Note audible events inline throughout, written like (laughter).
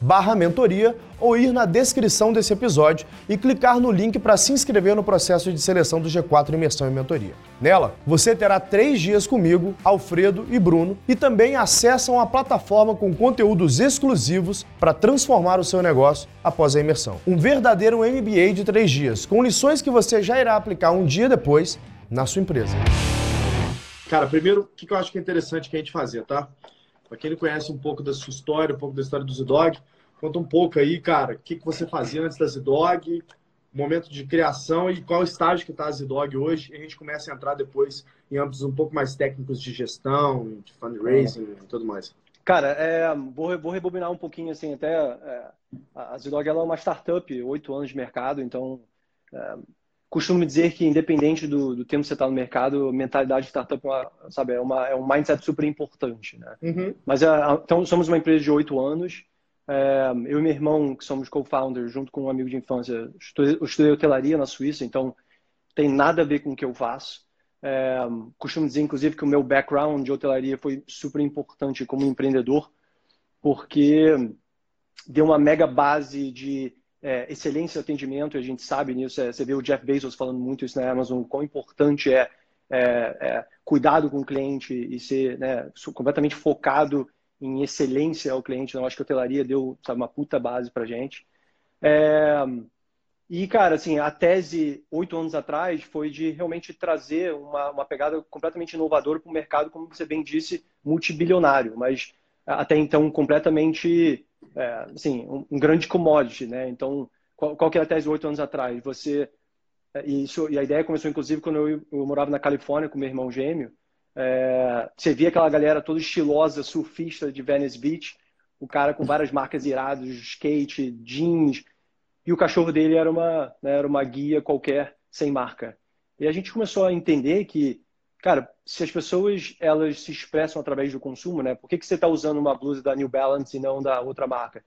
barra mentoria ou ir na descrição desse episódio e clicar no link para se inscrever no processo de seleção do G4 Imersão e Mentoria. Nela, você terá três dias comigo, Alfredo e Bruno e também acessam a plataforma com conteúdos exclusivos para transformar o seu negócio após a imersão. Um verdadeiro MBA de três dias, com lições que você já irá aplicar um dia depois na sua empresa. Cara, primeiro, o que eu acho que é interessante que a gente fazer, tá? Para quem não conhece um pouco da sua história, um pouco da história do Zidog, conta um pouco aí, cara, o que, que você fazia antes da Zidog, momento de criação e qual estágio que está a Zidog hoje. E a gente começa a entrar depois em âmbitos um pouco mais técnicos de gestão, de fundraising e tudo mais. Cara, é, vou, vou rebobinar um pouquinho, assim, até é, a Zidog ela é uma startup, oito anos de mercado, então é, costumo dizer que independente do, do tempo que você está no mercado, mentalidade de startup é, uma, sabe, é, uma, é um mindset super importante, né? Uhum. Mas é, então somos uma empresa de oito anos. É, eu e meu irmão, que somos co-founders, junto com um amigo de infância, estudei, eu estudei hotelaria na Suíça, então tem nada a ver com o que eu faço. É, costumo dizer, inclusive, que o meu background de hotelaria foi super importante como empreendedor, porque deu uma mega base de é, excelência de atendimento, a gente sabe nisso, é, você vê o Jeff Bezos falando muito isso na Amazon, quão importante é, é, é cuidado com o cliente e ser né, completamente focado em excelência ao cliente. Eu acho que a hotelaria deu sabe, uma puta base para gente. É, e, cara, assim, a tese, oito anos atrás, foi de realmente trazer uma, uma pegada completamente inovadora para o mercado, como você bem disse, multibilionário, mas até então completamente é, assim, um, um, grande commodity, né? Então, qual, qual que era a tese oito anos atrás? Você é, e isso e a ideia começou inclusive quando eu, eu morava na Califórnia com meu irmão gêmeo. É, você via aquela galera toda estilosa, surfista de Venice Beach, o cara com várias marcas iradas, skate, jeans, e o cachorro dele era uma, né, era uma guia qualquer sem marca. E a gente começou a entender que cara, se as pessoas elas se expressam através do consumo, né? Por que, que você está usando uma blusa da New Balance e não da outra marca?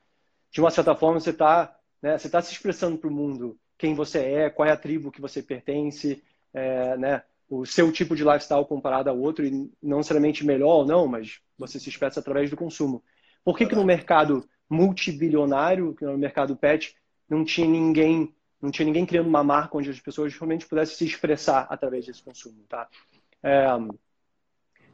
De uma certa forma, você está né, você tá se expressando para o mundo quem você é, qual é a tribo que você pertence, é, né? O seu tipo de lifestyle comparado ao outro, e não necessariamente melhor ou não, mas você se expressa através do consumo. Por que, que no mercado multibilionário, que no mercado pet, não tinha ninguém não tinha ninguém criando uma marca onde as pessoas realmente pudessem se expressar através desse consumo, tá? É,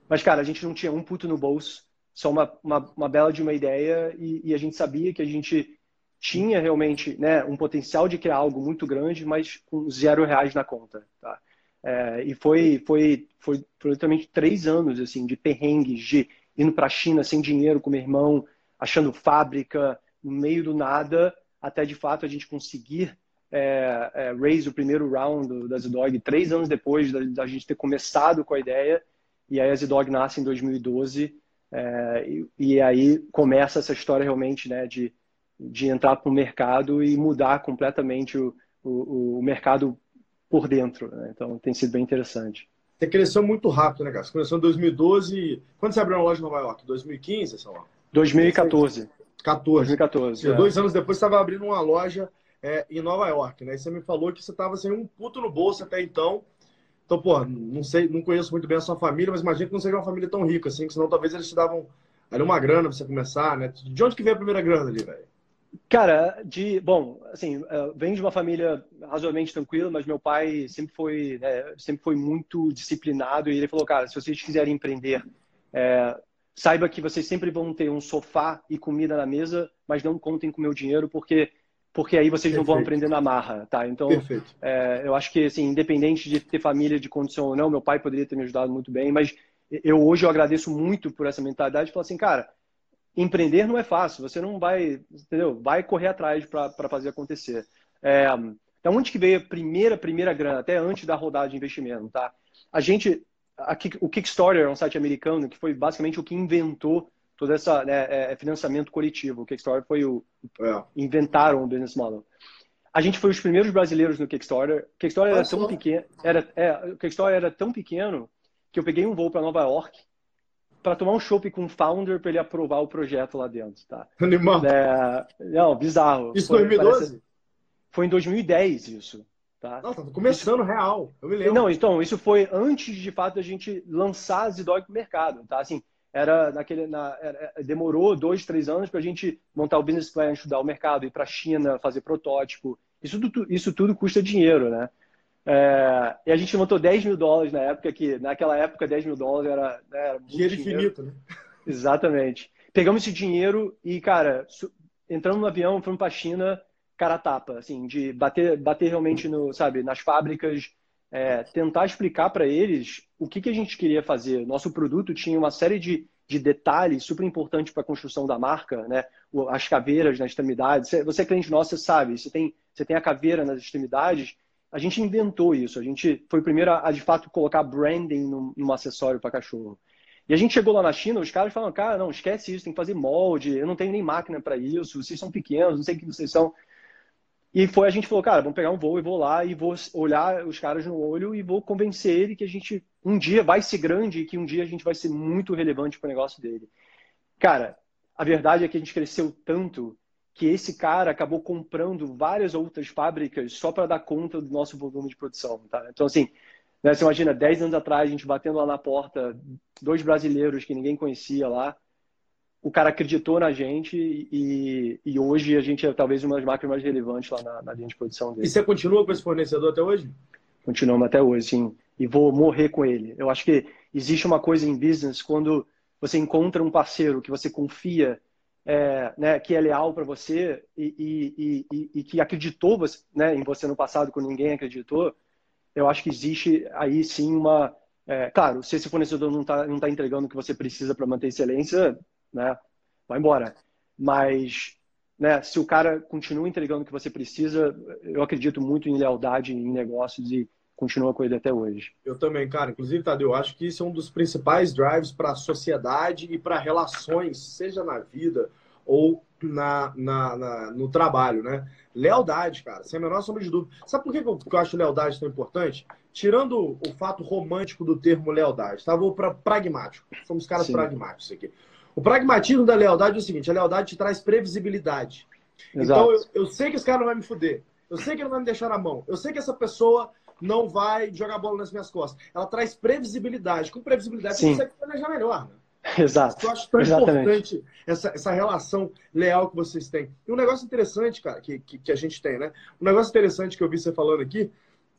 mas, cara, a gente não tinha um puto no bolso, só uma, uma, uma bela de uma ideia e, e, a gente sabia que a gente tinha realmente né, um potencial de criar algo muito grande, mas com zero reais na conta. Tá? É, e foi, foi, foi, foi literalmente três anos assim de perrengues, de indo para a China sem dinheiro com meu irmão, achando fábrica no meio do nada, até de fato a gente conseguir é, é, raise o primeiro round da Zidog três anos depois da, da, gente ter começado com a ideia. E aí a Zidog nasce em 2012. É, e, e, aí começa essa história realmente né, de, de entrar para o mercado e mudar completamente o, o, o mercado por dentro. Né? Então tem sido bem interessante. Você cresceu muito rápido, né, cara? Você começou em 2012. Quando você abriu uma loja em Nova York? 2015, sei lá? 2014. 14. 2014. E é. dois anos depois você estava abrindo uma loja é, em Nova York, né? E você me falou que você estava sem um puto no bolso até então. Então, pô, não sei, não conheço muito bem a sua família, mas imagino que não seja uma família tão rica assim, que senão talvez eles te davam ali uma grana pra você começar, né? De onde que veio a primeira grana ali, velho? Cara, de bom, assim, uh, vem de uma família razoavelmente tranquila, mas meu pai sempre foi, né, sempre foi muito disciplinado e ele falou, cara, se vocês quiserem empreender, é, saiba que vocês sempre vão ter um sofá e comida na mesa, mas não contem com meu dinheiro porque porque aí vocês Perfeito. não vão aprender na marra, tá? Então, é, eu acho que, assim, independente de ter família de condição ou não, meu pai poderia ter me ajudado muito bem, mas eu hoje eu agradeço muito por essa mentalidade de falar assim, cara, empreender não é fácil, você não vai, entendeu? Vai correr atrás para fazer acontecer. É, da onde que veio a primeira, primeira grana, até antes da rodada de investimento, tá? A gente, a, o Kickstarter é um site americano que foi basicamente o que inventou todo esse né, é, é, financiamento coletivo. O Kickstarter foi o. É. Inventaram o business model. A gente foi os primeiros brasileiros no Kickstarter. O Kickstarter era tão pequeno. Era, é, o Kickstarter era tão pequeno que eu peguei um voo para Nova York para tomar um chopp com o founder para ele aprovar o projeto lá dentro, tá? Animal. É, não, bizarro. Isso foi em 2012? Parece... Foi em 2010 isso. Tá? Não, tava começando isso... real. Eu me lembro. Não, então, isso foi antes de fato da gente lançar a Zidog pro mercado, tá? Assim, era naquele, na, era, é, demorou dois, três anos para a gente montar o business plan, estudar o mercado, ir para a China, fazer protótipo. Isso, isso tudo custa dinheiro, né? É, e a gente montou 10 mil dólares na época, que naquela época 10 mil dólares era, né, era dinheiro, dinheiro infinito, né? Exatamente. Pegamos esse dinheiro e, cara, entramos no avião, fomos para a China, cara tapa, assim, de bater, bater realmente no, sabe, nas fábricas, é, tentar explicar para eles o que, que a gente queria fazer. Nosso produto tinha uma série de, de detalhes super importantes para a construção da marca, né? As caveiras nas extremidades. Você é cliente nosso, você sabe. Você tem, você tem a caveira nas extremidades. A gente inventou isso. A gente foi o primeiro a, a de fato, colocar branding num, num acessório para cachorro. E a gente chegou lá na China, os caras falaram, cara, não, esquece isso, tem que fazer molde, eu não tenho nem máquina para isso, vocês são pequenos, não sei o que vocês são. E foi a gente falou, cara, vamos pegar um voo e vou lá e vou olhar os caras no olho e vou convencer ele que a gente um dia vai ser grande e que um dia a gente vai ser muito relevante para o negócio dele. Cara, a verdade é que a gente cresceu tanto que esse cara acabou comprando várias outras fábricas só para dar conta do nosso volume de produção. Tá? Então, assim, né, você imagina, 10 anos atrás, a gente batendo lá na porta, dois brasileiros que ninguém conhecia lá, o cara acreditou na gente e, e hoje a gente é talvez uma das marcas mais relevantes lá na, na linha de produção dele. E você continua com esse fornecedor até hoje? Continuamos até hoje, sim. E vou morrer com ele. Eu acho que existe uma coisa em business quando você encontra um parceiro que você confia, é, né, que é leal para você e, e, e, e, que acreditou você, né, em você no passado quando ninguém acreditou. Eu acho que existe aí sim uma. É, claro, se esse fornecedor não está não tá entregando o que você precisa para manter excelência, né? Vai embora. Mas, né, se o cara continua entregando o que você precisa, eu acredito muito em lealdade em negócios e continua com ele até hoje. Eu também, cara. Inclusive, Tadeu, eu acho que isso é um dos principais drives para a sociedade e para relações, seja na vida ou na, na, na, no trabalho, né? Lealdade, cara, sem a menor sombra de dúvida. Sabe por que eu, que eu acho lealdade tão importante? Tirando o fato romântico do termo lealdade, tá? Vou para pragmático. Somos caras Sim. pragmáticos aqui. O pragmatismo da lealdade é o seguinte: a lealdade te traz previsibilidade. Exato. Então, eu, eu sei que esse cara não vai me fuder. Eu sei que ele não vai me deixar na mão. Eu sei que essa pessoa não vai jogar bola nas minhas costas. Ela traz previsibilidade. Com previsibilidade, Sim. você consegue planejar melhor. Né? Exato. Eu acho tão Exatamente. importante essa, essa relação leal que vocês têm. E um negócio interessante, cara, que, que, que, a gente tem, né? Um negócio interessante que eu vi você falando aqui,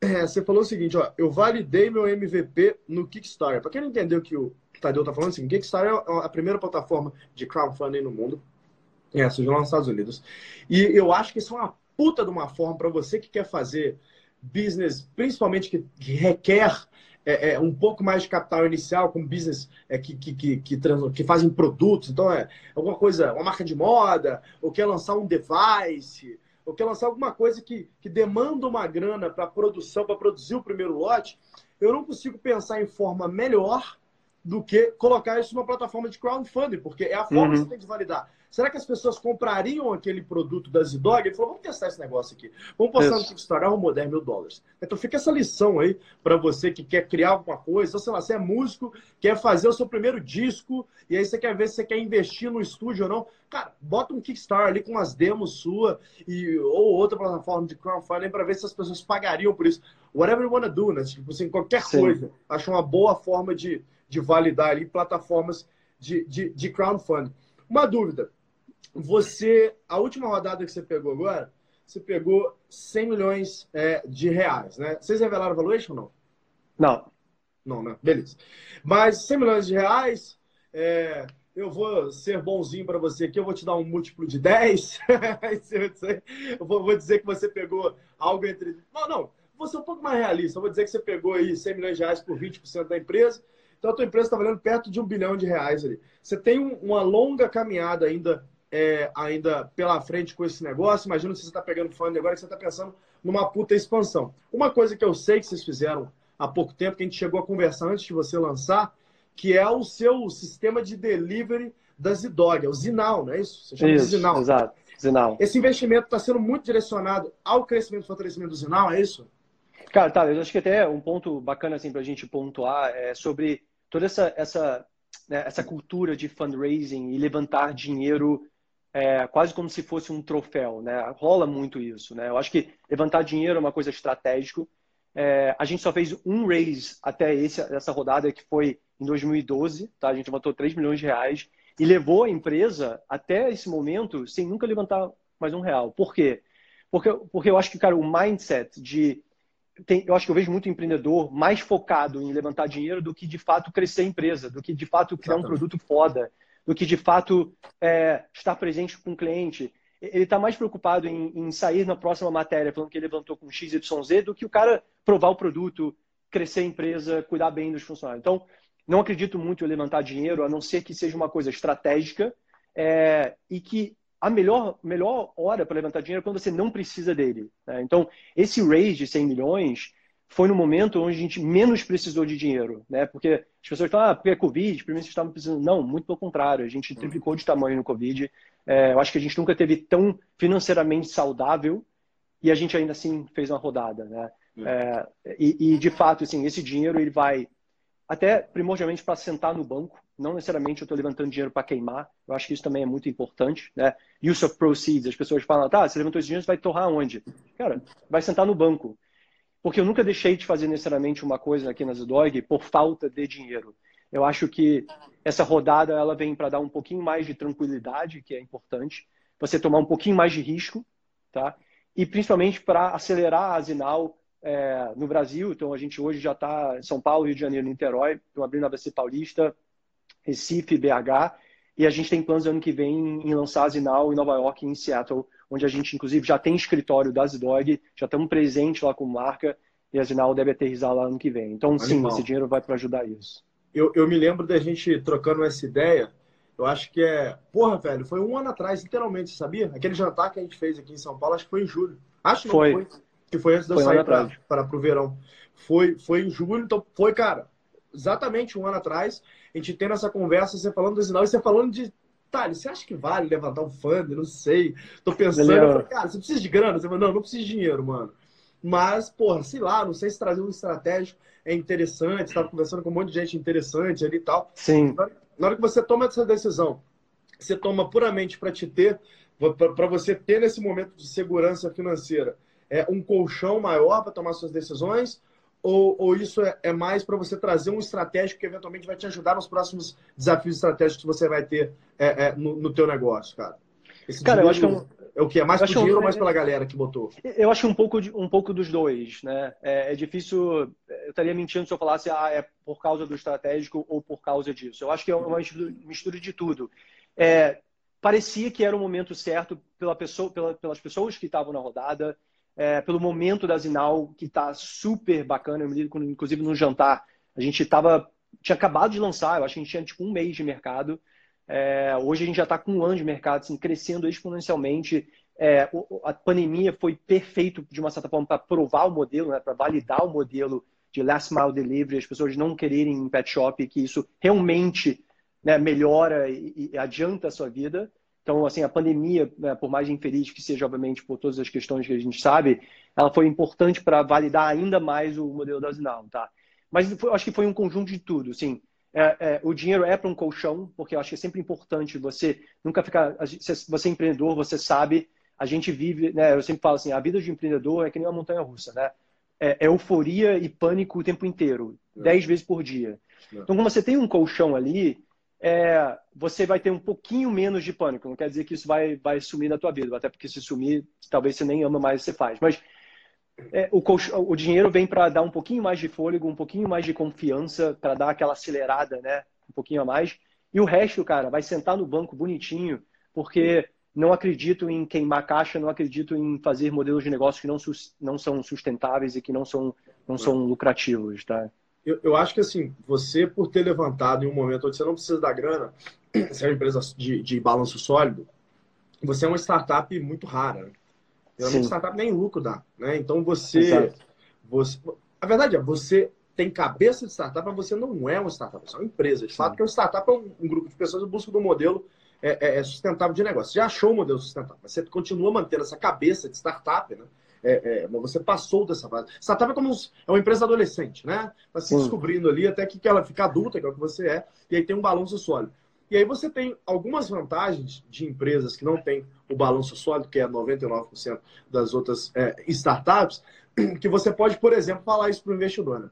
é, você falou o seguinte, ó, eu validei meu MVP no Kickstarter. Para quem não entendeu que o Tadeu tá falando, assim, Kickstarter é a primeira plataforma de crowdfunding no mundo. É, surgiu lá nos Estados Unidos. E eu acho que isso é uma puta de uma forma para você que quer fazer business, principalmente que, que requer é, é, um pouco mais de capital inicial, com business é, que, que, que, que, trans, que, fazem produtos. Então, é alguma coisa, uma marca de moda, ou quer lançar um device, ou quer lançar alguma coisa que, que demanda uma grana para produção, para produzir o primeiro lote. Eu não consigo pensar em forma melhor do que colocar isso numa plataforma de crowdfunding, porque é a forma uhum. que você tem de validar. Será que as pessoas comprariam aquele produto da Zidog? Ele falou, vamos testar esse negócio aqui. Vamos postar Isso. no Kickstarter, arrumou 10 mil dólares. Então fica essa lição aí para você que quer criar alguma coisa, ou sei lá, você é músico, quer fazer o seu primeiro disco, e aí você quer ver se você quer investir no estúdio ou não. Cara, bota um Kickstarter ali com umas demos sua e, ou outra plataforma de crowdfunding para ver se as pessoas pagariam por isso. Whatever you wanna do, né? Tipo assim, qualquer Sim. coisa. Acho uma boa forma de, de validar ali plataformas de, de, de crowdfunding. Uma dúvida. Você, a última rodada que você pegou agora, você pegou 100 milhões é, de reais, né? Vocês revelaram a valuation ou não? Não. Não, né? Beleza. Mas 100 milhões de reais, é, eu vou ser bonzinho para você aqui, eu vou te dar um múltiplo de 10. (laughs) eu vou dizer que você pegou algo entre. Não, não, vou ser um pouco mais realista. Eu vou dizer que você pegou aí 100 milhões de reais por 20% da empresa. Então a tua empresa está valendo perto de um bilhão de reais ali. Você tem uma longa caminhada ainda é, ainda pela frente com esse negócio. Imagina se você está pegando fã agora que você está pensando numa puta expansão. Uma coisa que eu sei que vocês fizeram há pouco tempo, que a gente chegou a conversar antes de você lançar, que é o seu sistema de delivery da Zidog, é o Zinal, não é isso? Você chama isso, de Zinal. Exato, Zinal. Esse investimento está sendo muito direcionado ao crescimento e fortalecimento do Zinal, é isso? Cara, tá, eu acho que até um ponto bacana assim, para a gente pontuar é sobre toda essa, essa, né, essa cultura de fundraising e levantar dinheiro é, quase como se fosse um troféu, né? Rola muito isso, né? Eu acho que levantar dinheiro é uma coisa estratégica. É, a gente só fez um raise até esse, essa rodada, que foi em 2012, tá? A gente levantou 3 milhões de reais e levou a empresa até esse momento sem nunca levantar mais um real. Por quê? Porque, porque eu acho que, cara, o mindset de... Tem, eu acho que eu vejo muito empreendedor mais focado em levantar dinheiro do que, de fato, crescer a empresa, do que, de fato, criar Exatamente. um produto foda, do que de fato é, estar presente com o cliente. Ele está mais preocupado em, em, sair na próxima matéria falando que ele levantou com XYZ do que o cara provar o produto, crescer a empresa, cuidar bem dos funcionários. Então, não acredito muito em levantar dinheiro, a não ser que seja uma coisa estratégica é, e que a melhor, melhor hora para levantar dinheiro é quando você não precisa dele. Né? Então, esse raise de 100 milhões foi no momento onde a gente menos precisou de dinheiro, né? Porque as pessoas estão, ah, porque é Covid, primeiro vocês estavam precisando. Não, muito pelo contrário, a gente triplicou de tamanho no Covid. É, eu acho que a gente nunca teve tão financeiramente saudável e a gente ainda assim fez uma rodada, né? É, e, e, de fato, assim, esse dinheiro ele vai até primordialmente para sentar no banco, não necessariamente eu estou levantando dinheiro para queimar. Eu acho que isso também é muito importante, né? Use of proceeds, as pessoas falam, tá, você levantou esse dinheiro, você vai torrar onde? Cara, vai sentar no banco. Porque eu nunca deixei de fazer necessariamente uma coisa aqui na Zdog por falta de dinheiro. Eu acho que essa rodada ela vem para dar um pouquinho mais de tranquilidade, que é importante, você tomar um pouquinho mais de risco, tá? E principalmente para acelerar a Zinal é, no Brasil. Então a gente hoje já está em São Paulo, Rio de Janeiro, Niterói, estamos abrindo a ABC Paulista, Recife, BH, e a gente tem planos ano que vem em lançar a Zinal em Nova York e em Seattle onde a gente, inclusive, já tem escritório da Zdog, já estamos presentes lá com marca, e a Zinal deve aterrizar lá ano que vem. Então, Animal. sim, esse dinheiro vai para ajudar isso. Eu, eu me lembro da gente trocando essa ideia, eu acho que é. Porra, velho, foi um ano atrás, literalmente, sabia? Aquele jantar que a gente fez aqui em São Paulo, acho que foi em julho. Acho que foi. foi. Que foi antes de eu sair para o verão. Foi, foi em julho, então foi, cara, exatamente um ano atrás. A gente tendo essa conversa, você falando do Zinal e você falando de Thales, você acha que vale levantar um fundo? Não sei. Tô pensando. Eu falei, cara, você precisa de grana? Você falou, não, não preciso de dinheiro, mano. Mas, porra, sei lá, não sei se trazer um estratégico é interessante. Estava conversando com um monte de gente interessante ali e tal. Sim. Na hora que você toma essa decisão, você toma puramente para te ter, para você ter nesse momento de segurança financeira, é um colchão maior para tomar suas decisões ou, ou isso é, é mais para você trazer um estratégico que eventualmente vai te ajudar nos próximos desafios estratégicos que você vai ter é, é, no, no teu negócio, cara? Esse cara, eu acho que é, um... é o que? É mais pro dinheiro um... ou mais pela galera que botou? Eu acho um pouco, de, um pouco dos dois, né? É, é, difícil, eu estaria mentindo se eu falasse, ah, é por causa do estratégico ou por causa disso. Eu acho que é uma mistura de tudo. É, parecia que era o momento certo pela pessoa, pela, pelas pessoas que estavam na rodada, é, pelo momento da Zinal, que está super bacana. Eu me lembro, inclusive, no jantar, a gente tava, tinha acabado de lançar, eu acho que a gente tinha tipo um mês de mercado. É, hoje a gente já está com um ano de mercado, assim, crescendo exponencialmente. É, a pandemia foi perfeito, de uma certa forma, para provar o modelo, né, para validar o modelo de last mile delivery, as pessoas não quererem em pet shop, que isso realmente né, melhora e, e, adianta a sua vida. Então, assim, a pandemia, né, por mais infeliz que seja, obviamente, por todas as questões que a gente sabe, ela foi importante para validar ainda mais o modelo da Zinal, tá? Mas foi, acho que foi um conjunto de tudo, assim. É, é, o dinheiro é para um colchão, porque eu acho que é sempre importante você nunca ficar. Você é empreendedor, você sabe. A gente vive, né? Eu sempre falo assim: a vida de empreendedor é que nem uma montanha russa, né? É, é euforia e pânico o tempo inteiro, é. dez vezes por dia. É. Então, quando você tem um colchão ali, é, você vai ter um pouquinho menos de pânico. Não quer dizer que isso vai, vai sumir da tua vida, até porque se sumir, talvez você nem ama mais o que você faz. Mas é, o, o, dinheiro vem para dar um pouquinho mais de fôlego, um pouquinho mais de confiança, para dar aquela acelerada, né? Um pouquinho a mais. E o resto, cara, vai sentar no banco bonitinho, porque não acredito em queimar caixa, não acredito em fazer modelos de negócio que não, não são sustentáveis e que não são, não são lucrativos, tá? Eu, eu acho que assim, você por ter levantado em um momento onde você não precisa da grana, (clears throat) você é uma empresa de, de balanço sólido, você é uma startup muito rara. Né? Geralmente startup nem lucro dá, né? Então você, você, a verdade é, você tem cabeça de startup, mas você não é uma startup, você é uma empresa. De fato, que uma startup é um, um, grupo de pessoas que busca um modelo é, é, é, sustentável de negócio. Você já achou o modelo sustentável, mas você continua mantendo essa cabeça de startup, né? É, é, você passou dessa fase. Startup é como um, é uma empresa adolescente, né? Está se descobrindo ali até que ela fica adulta, que é o que você é, e aí tem um balanço sólido. E aí você tem algumas vantagens de empresas que não têm o balanço sólido, que é 99% das outras é, startups, (clears throat) que você pode, por exemplo, falar isso para o investidor. Né?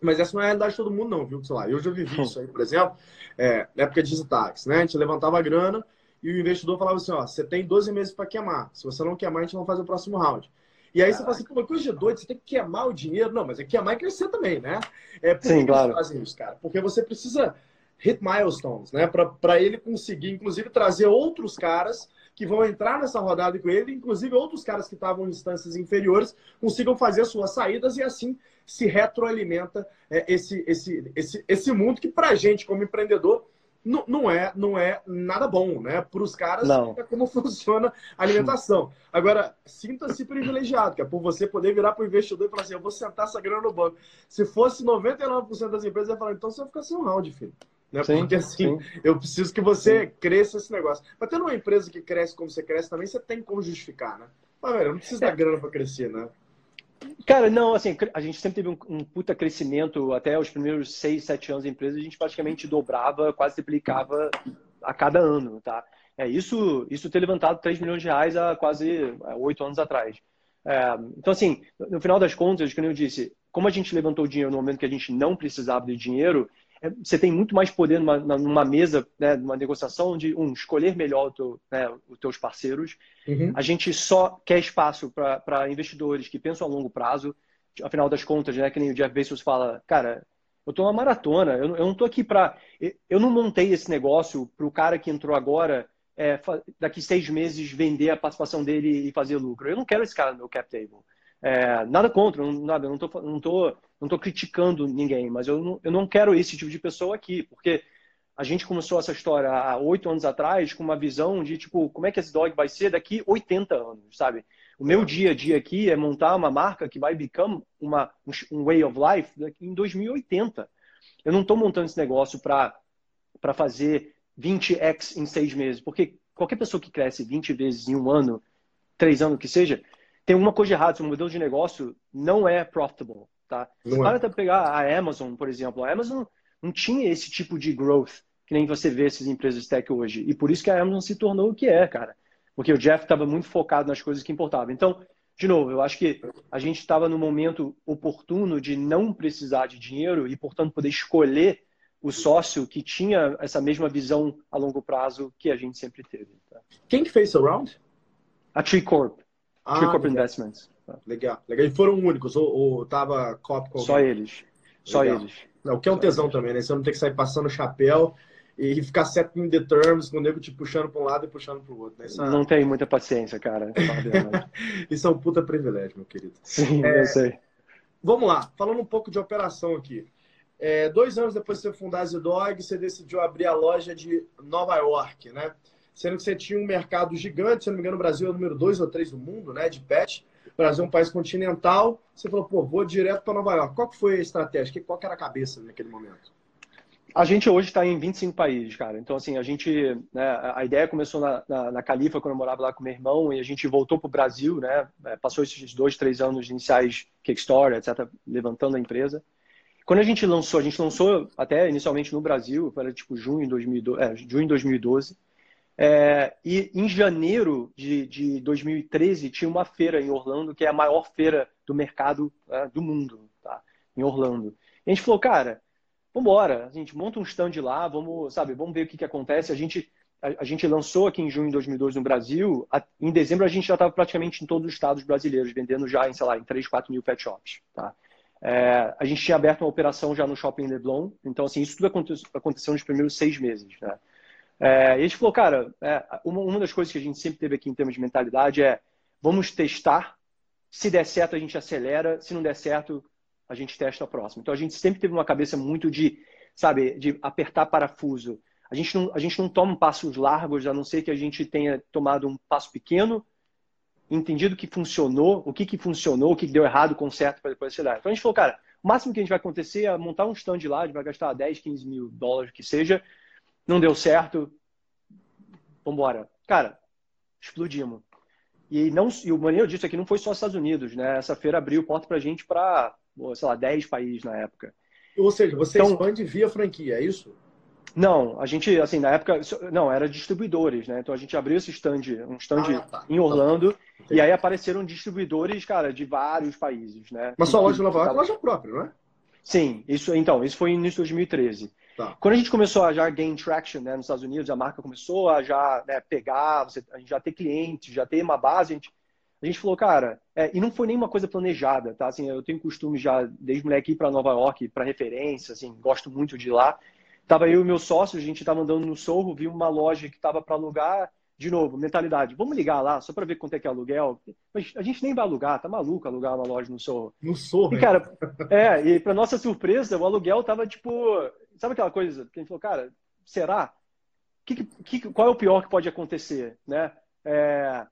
Mas essa não é a realidade de todo mundo, não, viu? Sei lá, eu já vivi isso aí, por exemplo, é, na época de Zitax, né? A gente levantava a grana e o investidor falava assim: ó, você tem 12 meses para queimar. Se você não queimar, a gente não faz o próximo round. E aí Caraca. você fala assim, pô, coisa de doido, você tem que queimar o dinheiro. Não, mas é queimar e crescer também, né? É por Sim, que claro. fazem isso, cara? Porque você precisa hit milestones, né? Para ele conseguir, inclusive, trazer outros caras que vão entrar nessa rodada com ele, inclusive outros caras que estavam em instâncias inferiores, consigam fazer suas saídas e assim se retroalimenta é, esse, esse, esse, esse mundo que, para a gente, como empreendedor, não, não, é, não é nada bom, né? Para os caras, não. é como (laughs) funciona a alimentação. Agora, sinta-se privilegiado, que é por você poder virar para o investidor e falar assim: eu vou sentar essa grana no banco. Se fosse 99% das empresas, ia falar: então você vai ficar sem um round, filho. Né? Sim, Porque assim, sim. eu preciso que você sim. cresça esse negócio. Mas tendo uma empresa que cresce como você cresce também, você tem como justificar, né? Mas, velho, não precisa é. da grana para crescer, né? Cara, não, assim, a gente sempre teve um, um, puta crescimento até os primeiros seis, sete anos da empresa, a gente praticamente dobrava, quase triplicava a cada ano, tá? É, isso, isso ter levantado 3 milhões de reais há quase oito anos atrás. É, então, assim, no final das contas, como eu disse, como a gente levantou dinheiro no momento que a gente não precisava de dinheiro, é, você tem muito mais poder numa, numa mesa, né, numa negociação de um escolher melhor teu, né, os teus parceiros. Uhum. A gente só quer espaço para investidores que pensam a longo prazo. Afinal das contas, né, que nem o Jeff Bezos fala, cara, eu estou numa maratona, eu, eu não estou aqui para. Eu não montei esse negócio para o cara que entrou agora, é, daqui seis meses, vender a participação dele e fazer lucro. Eu não quero esse cara no meu cap table. É, nada contra, nada, eu não estou não tô, não tô criticando ninguém, mas eu não, eu não quero esse tipo de pessoa aqui, porque a gente começou essa história há oito anos atrás com uma visão de, tipo, como é que esse dog vai ser daqui 80 anos, sabe? O meu dia a dia aqui é montar uma marca que vai become uma, um way of life em 2080. Eu não estou montando esse negócio para fazer 20x em seis meses, porque qualquer pessoa que cresce 20 vezes em um ano, três anos que seja, tem uma coisa errada, seu modelo de negócio não é profitable, tá? Não é. para até pegar a Amazon, por exemplo, a Amazon não tinha esse tipo de growth que nem você vê essas empresas tech hoje. E por isso que a Amazon se tornou o que é, cara. Porque o Jeff estava muito focado nas coisas que importavam. Então, de novo, eu acho que a gente estava no momento oportuno de não precisar de dinheiro e, portanto, poder escolher o sócio que tinha essa mesma visão a longo prazo que a gente sempre teve. Tá? Quem que fez o round? A Tree Corp. Ah, Tree Corp Investments. Legal, legal. E foram únicos? Ou, ou tava Cop com Só eles. Só legal. eles. Não, o que é um tesão também, né? Você não tem que sair passando o chapéu e ficar in the terms, com o nego te puxando para um lado e puxando para o outro. Né? Isso é não é... tem muita paciência, cara. (laughs) Isso é um puta privilégio, meu querido. Sim, é... eu sei. Vamos lá, falando um pouco de operação aqui. É, dois anos depois de você fundar a Zidog, você decidiu abrir a loja de Nova York, né? Sendo que você tinha um mercado gigante, se não me engano, o Brasil é o número dois ou três do mundo, né, de pet. O Brasil é um país continental. Você falou, pô, vou direto para Nova York. Qual que foi a estratégia? Qual que era a cabeça naquele momento? A gente hoje está em 25 países, cara. Então, assim, a gente. Né, a ideia começou na, na, na, Califa, quando eu morava lá com meu irmão, e a gente voltou para o Brasil, né? É, passou esses dois, três anos iniciais, Kickstarter, etc., levantando a empresa. Quando a gente lançou, a gente lançou até inicialmente no Brasil, era tipo junho de 2012. É, junho de 2012. É, e em janeiro de, de 2013 tinha uma feira em Orlando, que é a maior feira do mercado é, do mundo, tá? Em Orlando. E a gente falou, cara Vambora, a gente monta um stand lá, vamos, sabe, vamos ver o que, que acontece. A gente, a, a gente lançou aqui em junho de 2002 no Brasil. A, em dezembro a gente já estava praticamente em todos os estados brasileiros, vendendo já em, sei lá, em 3, 4 mil pet shops, tá? É, a gente tinha aberto uma operação já no Shopping Leblon, então, assim, isso tudo aconteceu, aconteceu nos primeiros seis meses, né? É, e a gente falou, cara, é, uma, uma das coisas que a gente sempre teve aqui em termos de mentalidade é vamos testar, se der certo a gente acelera, se não der certo a gente testa a próxima. Então a gente sempre teve uma cabeça muito de, sabe, de apertar parafuso. A gente não, a gente não toma passos largos, a não ser que a gente tenha tomado um passo pequeno, entendido que funcionou, o que, que funcionou, o que deu errado, conserto para depois acelerar. Então a gente falou, cara, o máximo que a gente vai acontecer é montar um stand lá, a gente vai gastar 10, 15 mil dólares, que seja, não deu certo, vambora. Cara, explodimos. E, não, e o maneiro disso é que não foi só os Estados Unidos, né? Essa feira abriu porta para a gente para sei lá, 10 países na época. Ou seja, você então, expande via franquia, é isso? Não, a gente, assim, na época, não, era distribuidores, né? Então a gente abriu esse stand, um stand ah, tá. em Orlando, tá. e aí apareceram distribuidores, cara, de vários países, né? Mas sua loja de Nova York é loja própria, não é? Sim, isso, então, isso foi no início de 2013. Tá. Quando a gente começou a já gain traction né, nos Estados Unidos, a marca começou a já né, pegar, você, a gente já ter clientes, já ter uma base, a gente a gente falou, cara, é, e não foi nenhuma coisa planejada, tá? Assim, eu tenho costume já, desde moleque, ir para Nova York, para referência, assim, gosto muito de ir lá. Tava eu e meu sócio, a gente estava andando no Sorro, vi uma loja que estava para alugar, de novo, mentalidade, vamos ligar lá só para ver quanto é que é aluguel. Mas a gente nem vai alugar, tá maluco alugar uma loja no Sorro. No Sorro, E, cara, (laughs) é, e para nossa surpresa, o aluguel tava tipo, sabe aquela coisa que a gente falou, cara, será? Que, que, qual é o pior que pode acontecer, né? É,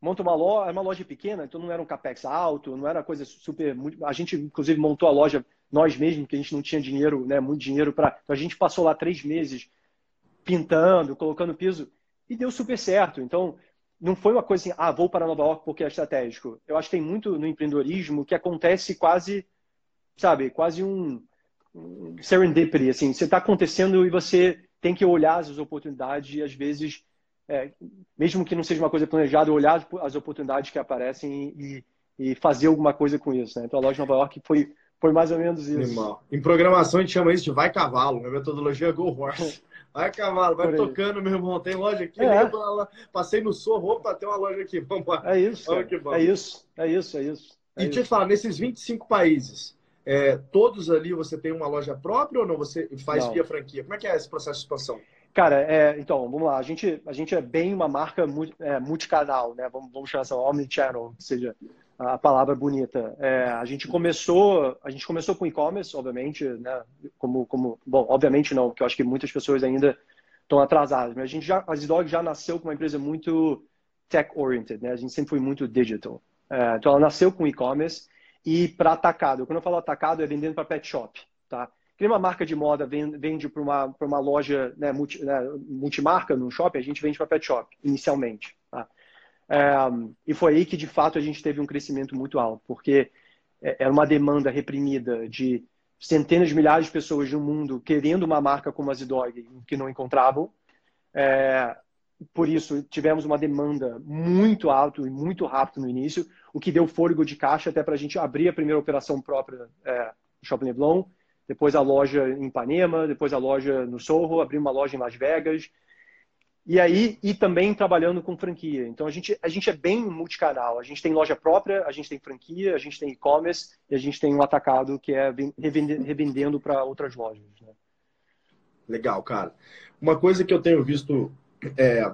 monta uma loja, uma loja pequena, então não era um capex alto, não era coisa super. A gente, inclusive, montou a loja nós mesmos, que a gente não tinha dinheiro, né, muito dinheiro para. Então a gente passou lá três meses pintando, colocando piso e deu super certo. Então não foi uma coisa assim, ah, vou para Nova York porque é estratégico. Eu acho que tem muito no empreendedorismo que acontece quase, sabe, quase um serendipity, assim, você está acontecendo e você tem que olhar as oportunidades e às vezes é, mesmo que não seja uma coisa planejada, olhar as oportunidades que aparecem e, e fazer alguma coisa com isso. Né? Então a loja de Nova York foi, foi mais ou menos isso. Animal. Em programação a gente chama isso de vai cavalo, minha metodologia é go horse. (laughs) Vai cavalo, vai tocando, meu irmão. Tem loja aqui, é. passei no sorro, opa, tem uma loja aqui. Vamos lá. É isso. É isso, é isso, é isso. É e deixa eu falar, nesses 25 países, é, todos ali você tem uma loja própria ou não? Você faz não. via franquia? Como é que é esse processo de expansão? Cara, é, então, vamos lá. A gente, a gente é bem uma marca é, multicanal, né? Vamos, vamos chamar assim, omnichannel, que seja a palavra bonita. É, a gente começou, a gente começou com e-commerce, obviamente, né? Como, como, bom, obviamente não, porque eu acho que muitas pessoas ainda estão atrasadas. Mas a gente já, a Zidog já nasceu com uma empresa muito tech-oriented, né? A gente sempre foi muito digital. É, então, ela nasceu com e-commerce e para atacado. Quando eu falo atacado, é vendendo para pet shop, tá? que uma marca de moda vende para uma, uma loja né, multi, né, multimarca no shopping, a gente vende para pet shop, inicialmente. Tá? É, e foi aí que, de fato, a gente teve um crescimento muito alto, porque é, era uma demanda reprimida de centenas de milhares de pessoas no mundo querendo uma marca como a Zidog que não encontravam. É, por isso, tivemos uma demanda muito alta e muito rápido no início, o que deu fôlego de caixa até para a gente abrir a primeira operação própria é, no Shopping Leblon depois a loja em Ipanema, depois a loja no Sorro, abri uma loja em Las Vegas. E aí, e também trabalhando com franquia. Então, a gente, a gente é bem multicanal. A gente tem loja própria, a gente tem franquia, a gente tem e-commerce e a gente tem um atacado que é revendendo para outras lojas. Né? Legal, cara. Uma coisa que eu tenho visto é,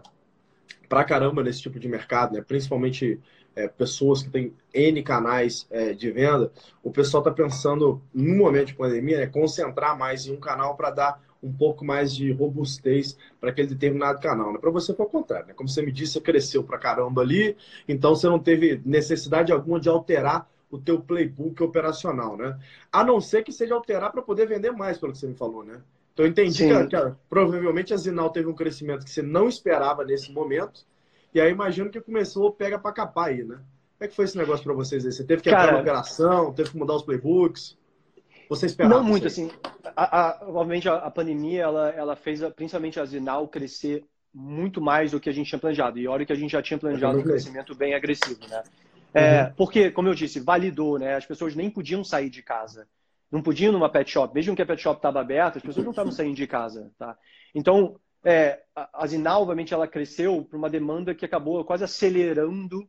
pra caramba nesse tipo de mercado, né? principalmente é, pessoas que têm N canais é, de venda, o pessoal está pensando, no momento de pandemia, né, concentrar mais em um canal para dar um pouco mais de robustez para aquele determinado canal. Né? Para você foi o contrário. Né? Como você me disse, você cresceu para caramba ali, então você não teve necessidade alguma de alterar o teu playbook operacional, né? A não ser que seja alterar para poder vender mais, pelo que você me falou, né? Então eu entendi que, que, provavelmente a Zinal teve um crescimento que você não esperava nesse momento, e aí imagino que começou pega para capar aí, né? Como é que foi esse negócio para vocês aí? Você teve que entrar Cara, na operação, teve que mudar os playbooks? Você esperava? Não muito, assim. A, a, obviamente a, a, pandemia, ela, ela fez principalmente a Zinal crescer muito mais do que a gente tinha planejado. E olha que a gente já tinha planejado um crescimento bem agressivo, né? É, uhum. Porque, como eu disse, validou, né? As pessoas nem podiam sair de casa. Não podiam numa pet shop. Mesmo que a pet shop estava aberta, as pessoas não estavam saindo de casa, tá? Então, é, a Zinal, obviamente, ela cresceu para uma demanda que acabou quase acelerando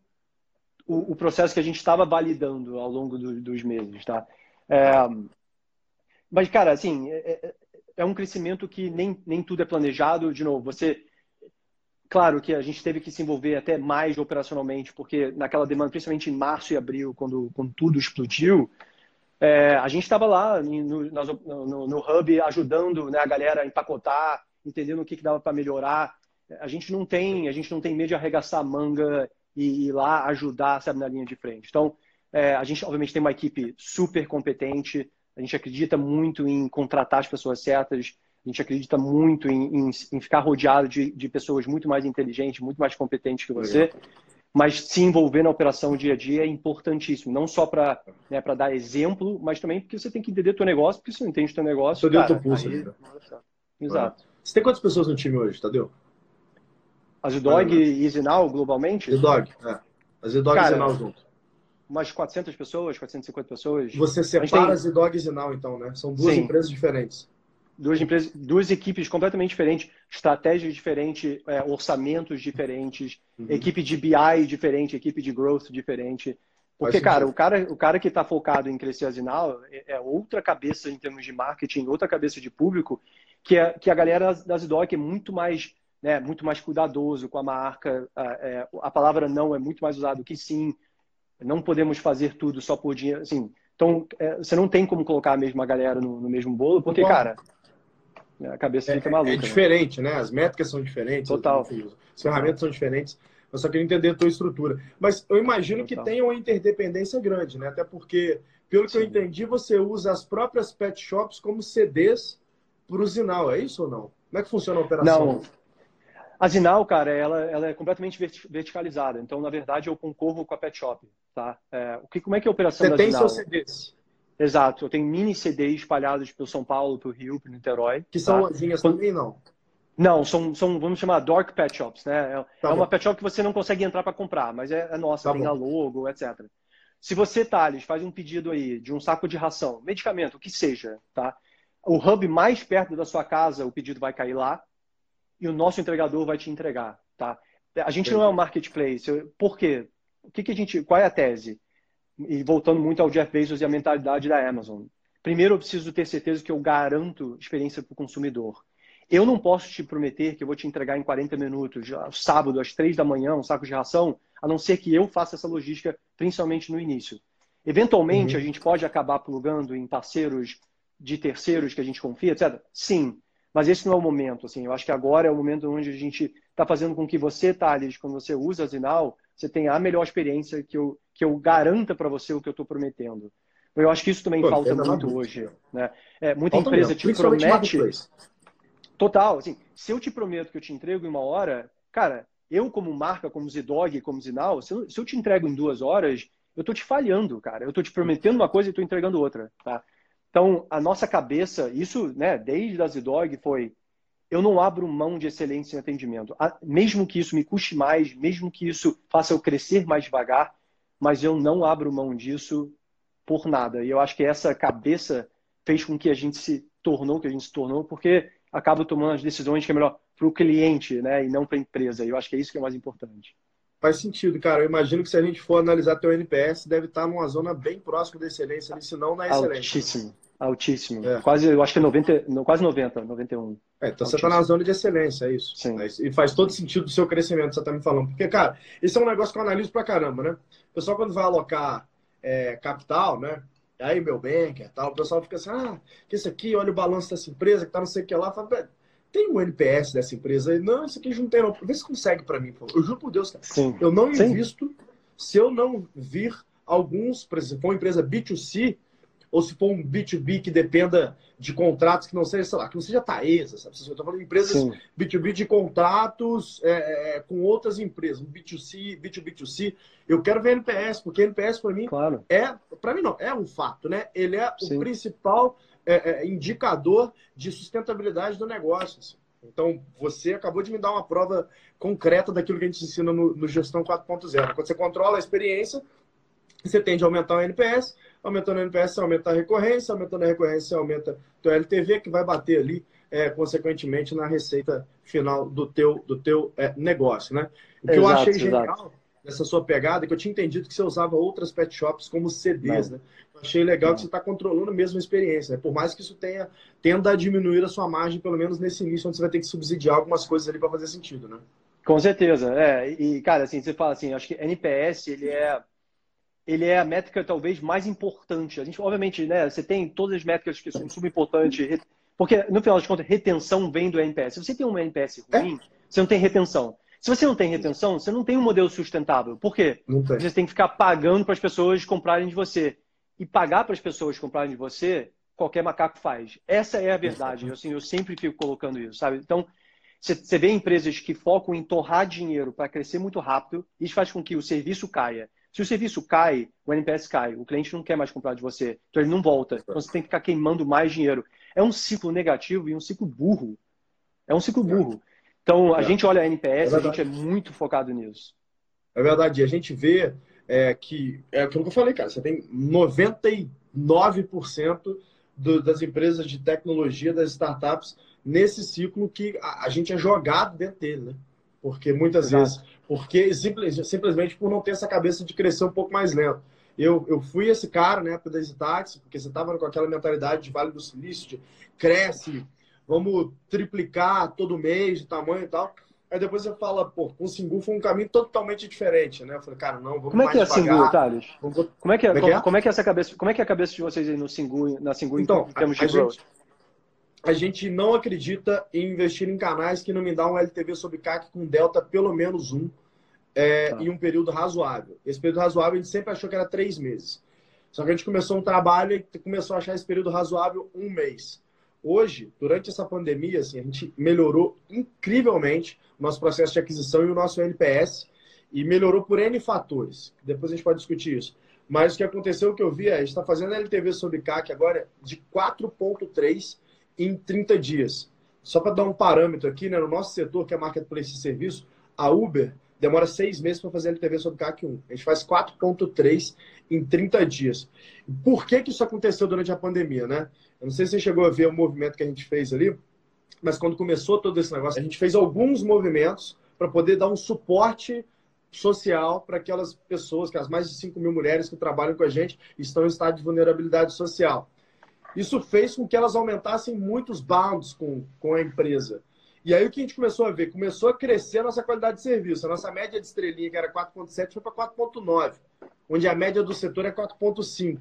o, o processo que a gente estava validando ao longo do, dos meses, tá? É, mas, cara, assim, é, é, é um crescimento que nem, nem tudo é planejado. De novo, você Claro que a gente teve que se envolver até mais operacionalmente, porque naquela demanda, principalmente em março e abril, quando, quando tudo explodiu, é, a gente estava lá no, no, no, hub ajudando né, a galera a empacotar, entendendo o que, que dava para melhorar. A gente não tem, a gente não tem medo de arregaçar a manga e ir lá ajudar, sabe, na linha de frente. Então, é, a gente obviamente tem uma equipe super competente, a gente acredita muito em contratar as pessoas certas, a gente acredita muito em, em, em ficar rodeado de, de, pessoas muito mais inteligentes, muito mais competentes que você. Mas se envolver na operação dia a dia é importantíssimo. Não só para né, dar exemplo, mas também porque você tem que entender teu negócio, porque você não entende teu negócio. Tadeu teu pulso aí... Né? Exato. Você tem quantas pessoas no time hoje, Tadeu? A Zidog e Zinal, globalmente? Zidog, é. A Zidog e Zinal junto. Umas 400 pessoas, 450 pessoas. Você separa tem... Zidog e Zinal, então, né? São duas Sim. empresas diferentes duas empresas, duas equipes completamente diferentes, estratégias diferentes, é, orçamentos diferentes, uhum. equipe de BI diferente, equipe de growth diferente. Porque, cara, o cara, o cara que está focado em crescer a Zinal é, é, outra cabeça em termos de marketing, outra cabeça de público, que, é, que a galera da Zidoc é muito mais, né, muito mais cuidadoso com a marca. A, é, a palavra não é muito mais usada que sim. Não podemos fazer tudo só por dinheiro. Assim, então, é, você não tem como colocar a mesma galera no, no mesmo bolo, porque, cara, a cabeça fica é, maluca. É né? diferente, né? As métricas são diferentes. Total. As ferramentas são diferentes. Eu só queria entender a tua estrutura. Mas eu imagino Total. que tenha uma interdependência grande, né? Até porque, pelo Sim. que eu entendi, você usa as próprias pet shops como CDs o Zinal, é isso ou não? Como é que funciona a operação? Não. A Zinal, cara, ela, ela é completamente verticalizada. Então, na verdade, eu concorro com a pet shop, tá? É, o que, como é que é a operação você da Zinal? Você tem seus CDs? Exato, eu tenho mini CDs espalhados pelo São Paulo, pelo Rio, pelo Niterói. Que são tá? lojinhas também, não? Não, são, são, vamos chamar dark pet shops, né? É, tá é uma pet shop que você não consegue entrar para comprar, mas é, é nossa, tá tem bom. a logo, etc. Se você, Thales, faz um pedido aí de um saco de ração, medicamento, o que seja, tá? O hub mais perto da sua casa, o pedido vai cair lá e o nosso entregador vai te entregar, tá? A gente não é um marketplace. Por quê? O que, que a gente, qual é a tese? e voltando muito ao Jeff Bezos e a mentalidade da Amazon. Primeiro, eu preciso ter certeza que eu garanto experiência para o consumidor. Eu não posso te prometer que eu vou te entregar em 40 minutos, sábado, às 3 da manhã, um saco de ração, a não ser que eu faça essa logística, principalmente no início. Eventualmente, uhum. a gente pode acabar plugando em parceiros de terceiros que a gente confia, etc. Sim, mas esse não é o momento. Assim, eu acho que agora é o momento onde a gente está fazendo com que você, Thales, quando você usa a Zinal, você tenha a melhor experiência que eu, que eu garanta para você o que eu estou prometendo. Eu acho que isso também Pô, falta muito hoje. Né? É, muita falta empresa mesmo. te promete. Total, assim, se eu te prometo que eu te entrego em uma hora, cara, eu como marca, como Zidog, como Zinal, se eu, se eu te entrego em duas horas, eu estou te falhando, cara. Eu estou te prometendo uma coisa e estou entregando outra, tá? Então, a nossa cabeça, isso, né, desde a Zidog foi eu não abro mão de excelência em atendimento. Mesmo que isso me custe mais, mesmo que isso faça eu crescer mais devagar, mas eu não abro mão disso por nada. E eu acho que essa cabeça fez com que a gente se tornou que a gente se tornou, porque acaba tomando as decisões que é melhor para o cliente, né, e não para a empresa. E eu acho que é isso que é mais importante. Faz sentido, cara. Eu imagino que se a gente for analisar teu NPS, deve estar numa zona bem próxima da excelência, se não na excelência. Altíssimo, altíssimo. É. Quase, eu acho que é 90, quase 90, 91. É, então você está na zona de excelência, é isso. Sim. É E faz todo sentido do seu crescimento, você está me falando. Porque, cara, isso é um negócio que eu analiso pra caramba, né? O pessoal, quando vai alocar é, capital, né? aí meu banker tal, o pessoal fica assim, ah, que isso aqui, olha o balanço dessa empresa, que tá não sei o que lá. Fala, tem o um NPS dessa empresa? Não, isso aqui não tem não. Vê se consegue para mim, Eu juro por Deus, cara. Sim. Eu não invisto Sim. se eu não vir alguns, por exemplo, uma empresa B2C, ou se for um B2B que dependa de contratos que não seja, sei lá, que não seja Taesa, sabe? Eu estou falando de empresas Sim. B2B de contratos é, é, com outras empresas, um B2C, B2B2C. Eu quero ver NPS, porque NPS para mim claro. é, para mim não, é um fato, né? Ele é Sim. o principal é, é, indicador de sustentabilidade do negócio. Assim. Então, você acabou de me dar uma prova concreta daquilo que a gente ensina no, no Gestão 4.0. Quando você controla a experiência, você tende a aumentar o NPS, aumentando o NPS, você aumenta a recorrência, aumentando a recorrência, você aumenta o teu LTV, que vai bater ali, é, consequentemente, na receita final do teu, do teu é, negócio, né? O que exato, eu achei genial exato. Nessa sua pegada é que eu tinha entendido que você usava outras pet shops como CDs, Não. né? Eu achei legal Não. que você está controlando mesmo a experiência, né? por mais que isso tenha tenda a diminuir a sua margem, pelo menos nesse início, onde você vai ter que subsidiar algumas coisas ali para fazer sentido, né? Com certeza, é. E, cara, assim, você fala assim, acho que NPS, ele é ele é a métrica talvez mais importante. A gente, obviamente, né, você tem todas as métricas que são super importantes, porque no final das contas, retenção vem do NPS. Se você tem um NPS ruim, é? você não tem retenção. Se você não tem retenção, você não tem um modelo sustentável. Por quê? Você tem que ficar pagando para as pessoas comprarem de você. E pagar para as pessoas comprarem de você, qualquer macaco faz. Essa é a verdade. Assim, eu sempre fico colocando isso, sabe? Então, você vê empresas que focam em torrar dinheiro para crescer muito rápido, isso faz com que o serviço caia. Se o serviço cai, o NPS cai, o cliente não quer mais comprar de você, então ele não volta. Então você tem que ficar queimando mais dinheiro. É um ciclo negativo e um ciclo burro. É um ciclo burro. Então a é. gente olha a NPS, é a gente é muito focado nisso. É verdade. A gente vê é, que é aquilo que eu falei, cara. Você tem 99% do, das empresas de tecnologia, das startups, nesse ciclo que a, a gente é jogado dentro dele, né? Porque muitas Exato. vezes, porque simples, simplesmente por não ter essa cabeça de crescer um pouco mais lento. Eu, eu fui esse cara na época das Itax, porque você estava com aquela mentalidade de Vale do Silício, de cresce, vamos triplicar todo mês de tamanho e tal. Aí depois você fala, pô, com o Singu foi um caminho totalmente diferente, né? Eu falei, cara, não, vamos Como é que é Singu, Thales? Como é que é, como, é, como é que é essa cabeça, como é que é a cabeça de vocês aí no Singu, na Singu então, em termos de growth? Gente, a gente não acredita em investir em canais que não me dão um LTV sobre CAC com delta pelo menos um é, tá. em um período razoável. Esse período razoável a gente sempre achou que era três meses. Só que a gente começou um trabalho e começou a achar esse período razoável um mês. Hoje, durante essa pandemia, assim, a gente melhorou incrivelmente o nosso processo de aquisição e o nosso NPS e melhorou por N fatores. Depois a gente pode discutir isso. Mas o que aconteceu, o que eu vi é, a gente está fazendo LTV sobre CAC agora de 4.3 em 30 dias. Só para dar um parâmetro aqui, né, no nosso setor, que é marketplace de serviço, a Uber demora seis meses para fazer LTV sobre CAC 1. A gente faz 4,3 em 30 dias. Por que, que isso aconteceu durante a pandemia, né? Eu não sei se você chegou a ver o movimento que a gente fez ali, mas quando começou todo esse negócio, a gente fez alguns movimentos para poder dar um suporte social para aquelas pessoas, que as mais de 5 mil mulheres que trabalham com a gente estão em estado de vulnerabilidade social. Isso fez com que elas aumentassem muitos bounds com, com a empresa. E aí o que a gente começou a ver? Começou a crescer a nossa qualidade de serviço. A nossa média de estrelinha, que era 4,7, foi para 4,9, onde a média do setor é 4,5.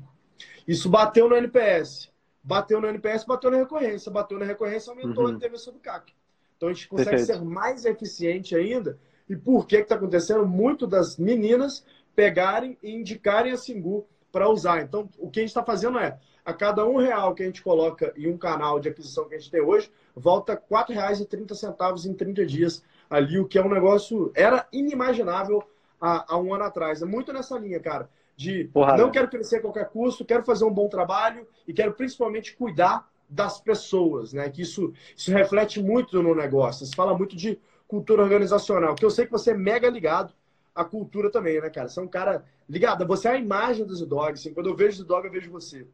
Isso bateu no NPS. Bateu no NPS, bateu na recorrência. Bateu na recorrência, aumentou uhum. a TV sobre CAC. Então a gente consegue Perfeito. ser mais eficiente ainda. E por que está acontecendo? Muito das meninas pegarem e indicarem a Singu para usar. Então, o que a gente está fazendo é a cada um real que a gente coloca em um canal de aquisição que a gente tem hoje, volta R$ 4,30 em 30 dias ali, o que é um negócio, era inimaginável há, há um ano atrás. É muito nessa linha, cara, de não quero crescer a qualquer custo, quero fazer um bom trabalho e quero principalmente cuidar das pessoas, né? Que isso, isso reflete muito no negócio. Você fala muito de cultura organizacional, que eu sei que você é mega ligado à cultura também, né, cara? Você é um cara ligado. Você é a imagem dos dogs. Assim, quando eu vejo o dog, eu vejo você.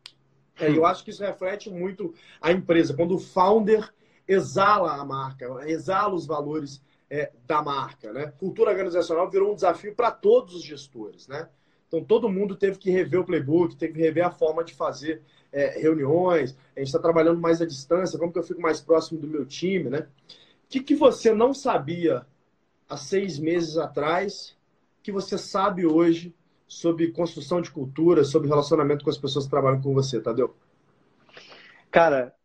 É, eu acho que isso reflete muito a empresa. Quando o founder exala a marca, exala os valores é, da marca. Né? Cultura organizacional virou um desafio para todos os gestores. Né? Então, todo mundo teve que rever o playbook, teve que rever a forma de fazer é, reuniões. A gente está trabalhando mais à distância, como que eu fico mais próximo do meu time. Né? O que, que você não sabia há seis meses atrás que você sabe hoje sobre construção de cultura, sobre relacionamento com as pessoas que trabalham com você, Tadeu? Cara,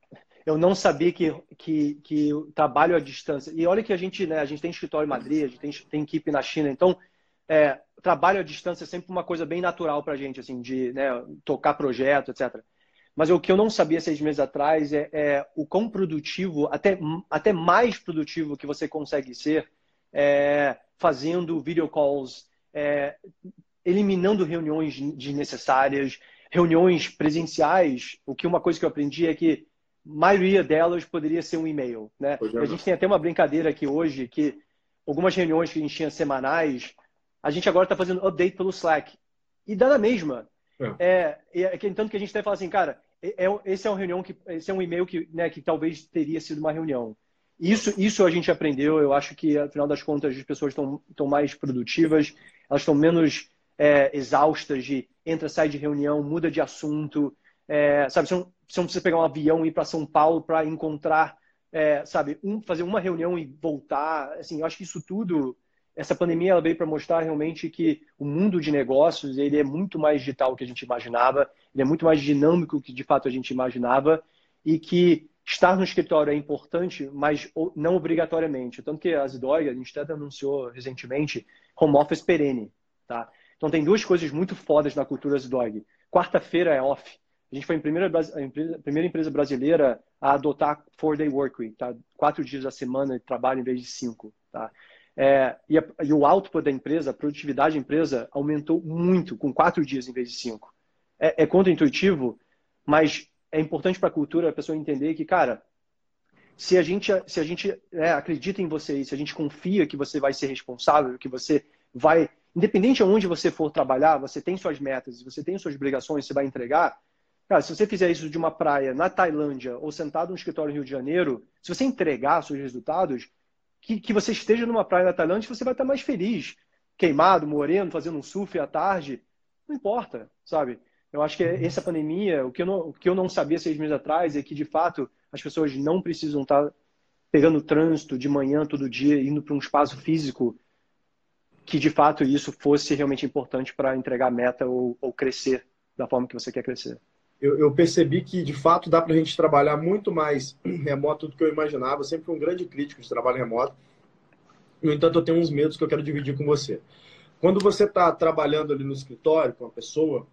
eu não sabia que, que, que trabalho à distância. E olha que a gente, né, a gente tem escritório em Madrid, a gente tem, tem equipe na China, então é, trabalho à distância é sempre uma coisa bem natural para a gente, assim, de né, tocar projeto, etc. Mas o que eu não sabia seis meses atrás é, é, o quão produtivo, até, até mais produtivo que você consegue ser é, fazendo video calls, é, eliminando reuniões desnecessárias, reuniões presenciais. O que uma coisa que eu aprendi é que maioria delas poderia ser um e-mail. Né? É, a gente tem até uma brincadeira aqui hoje que algumas reuniões que a gente tinha semanais, a gente agora está fazendo update pelo Slack. E dá na mesma. É. É, é, tanto que a gente até fala assim, cara, é, esse é uma reunião que esse é um e-mail que, né, que talvez teria sido uma reunião. Isso, isso a gente aprendeu. Eu acho que, afinal das contas, as pessoas estão mais produtivas, elas estão menos é, exaustas de entra, sai de reunião, muda de assunto. É, sabe, não, você não, precisa pegar um avião e ir para São Paulo para encontrar, é, sabe, um, fazer uma reunião e voltar. Assim, eu acho que isso tudo essa pandemia ela veio para mostrar realmente que o mundo de negócios ele é muito mais digital do que a gente imaginava, ele é muito mais dinâmico do que de fato a gente imaginava e que estar no escritório é importante, mas não obrigatoriamente. Tanto que a Zidog, a gente até anunciou recentemente, home office perene. Tá? Então tem duas coisas muito fodas na cultura Zidog. Quarta-feira é off. A gente foi a primeira, a empresa, primeira empresa brasileira a adotar four-day work week, tá? quatro dias da semana de trabalho em vez de cinco. Tá? É, e, a, e, o output da empresa, a produtividade da empresa aumentou muito, com quatro dias em vez de cinco. É, é contra-intuitivo, mas é importante para a cultura a pessoa entender que, cara, se a gente, se a gente é, acredita em você, se a gente confia que você vai ser responsável, que você vai, independente de onde você for trabalhar, você tem suas metas, você tem suas obrigações, você vai entregar. Cara, se você fizer isso de uma praia na Tailândia ou sentado no escritório no Rio de Janeiro, se você entregar seus resultados, que, que você esteja numa praia da Tailândia, você vai estar mais feliz. Queimado, moreno, fazendo um surf à tarde. Não importa, sabe? Eu acho que essa pandemia, o que eu não, o que eu não sabia seis meses atrás é que, de fato, as pessoas não precisam estar pegando trânsito de manhã todo dia, indo para um espaço físico, que de fato isso fosse realmente importante para entregar a meta ou, ou crescer da forma que você quer crescer eu, eu, percebi que, de fato, dá para a gente trabalhar muito mais (clears throat) remoto do que eu imaginava. Eu sempre fui um grande crítico de trabalho remoto. No entanto, eu tenho uns medos que eu quero dividir com você. Quando você está trabalhando ali no escritório com a pessoa,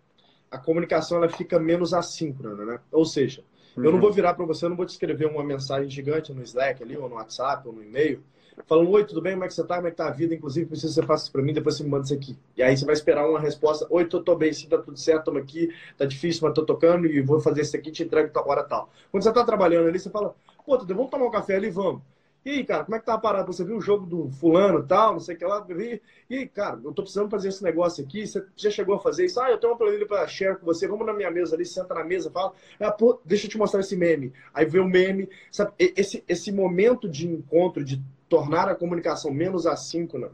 a comunicação ela fica menos assíncrona, né? Ou seja, uhum. eu não vou virar para você, eu não vou te escrever uma mensagem gigante no Slack ali, ou no WhatsApp, ou no e-mail, falando, oi, tudo bem? Como é que você tá? Como é que tá a vida? Inclusive, preciso que você faça isso para mim, depois você me manda isso aqui. E aí você vai esperar uma resposta, oi, tô, tô bem, sim, tá tudo certo, tamo aqui, tá difícil, mas tô tocando e vou fazer isso aqui, te entrego tal hora tal. Quando você tá trabalhando ali, você fala, pô, tudo vamos tomar um café ali, vamos. E aí, cara, como é que tá a parada? Você viu o jogo do fulano tal, não sei o que lá. E aí, cara, eu tô precisando fazer esse negócio aqui. Você já chegou a fazer isso? Ah, eu tenho uma planilha para share com você. Vamos na minha mesa ali, senta na mesa, fala. Ah, pô, deixa eu te mostrar esse meme. Aí vê o meme. Sabe, esse, esse momento de encontro, de tornar a comunicação menos assíncrona,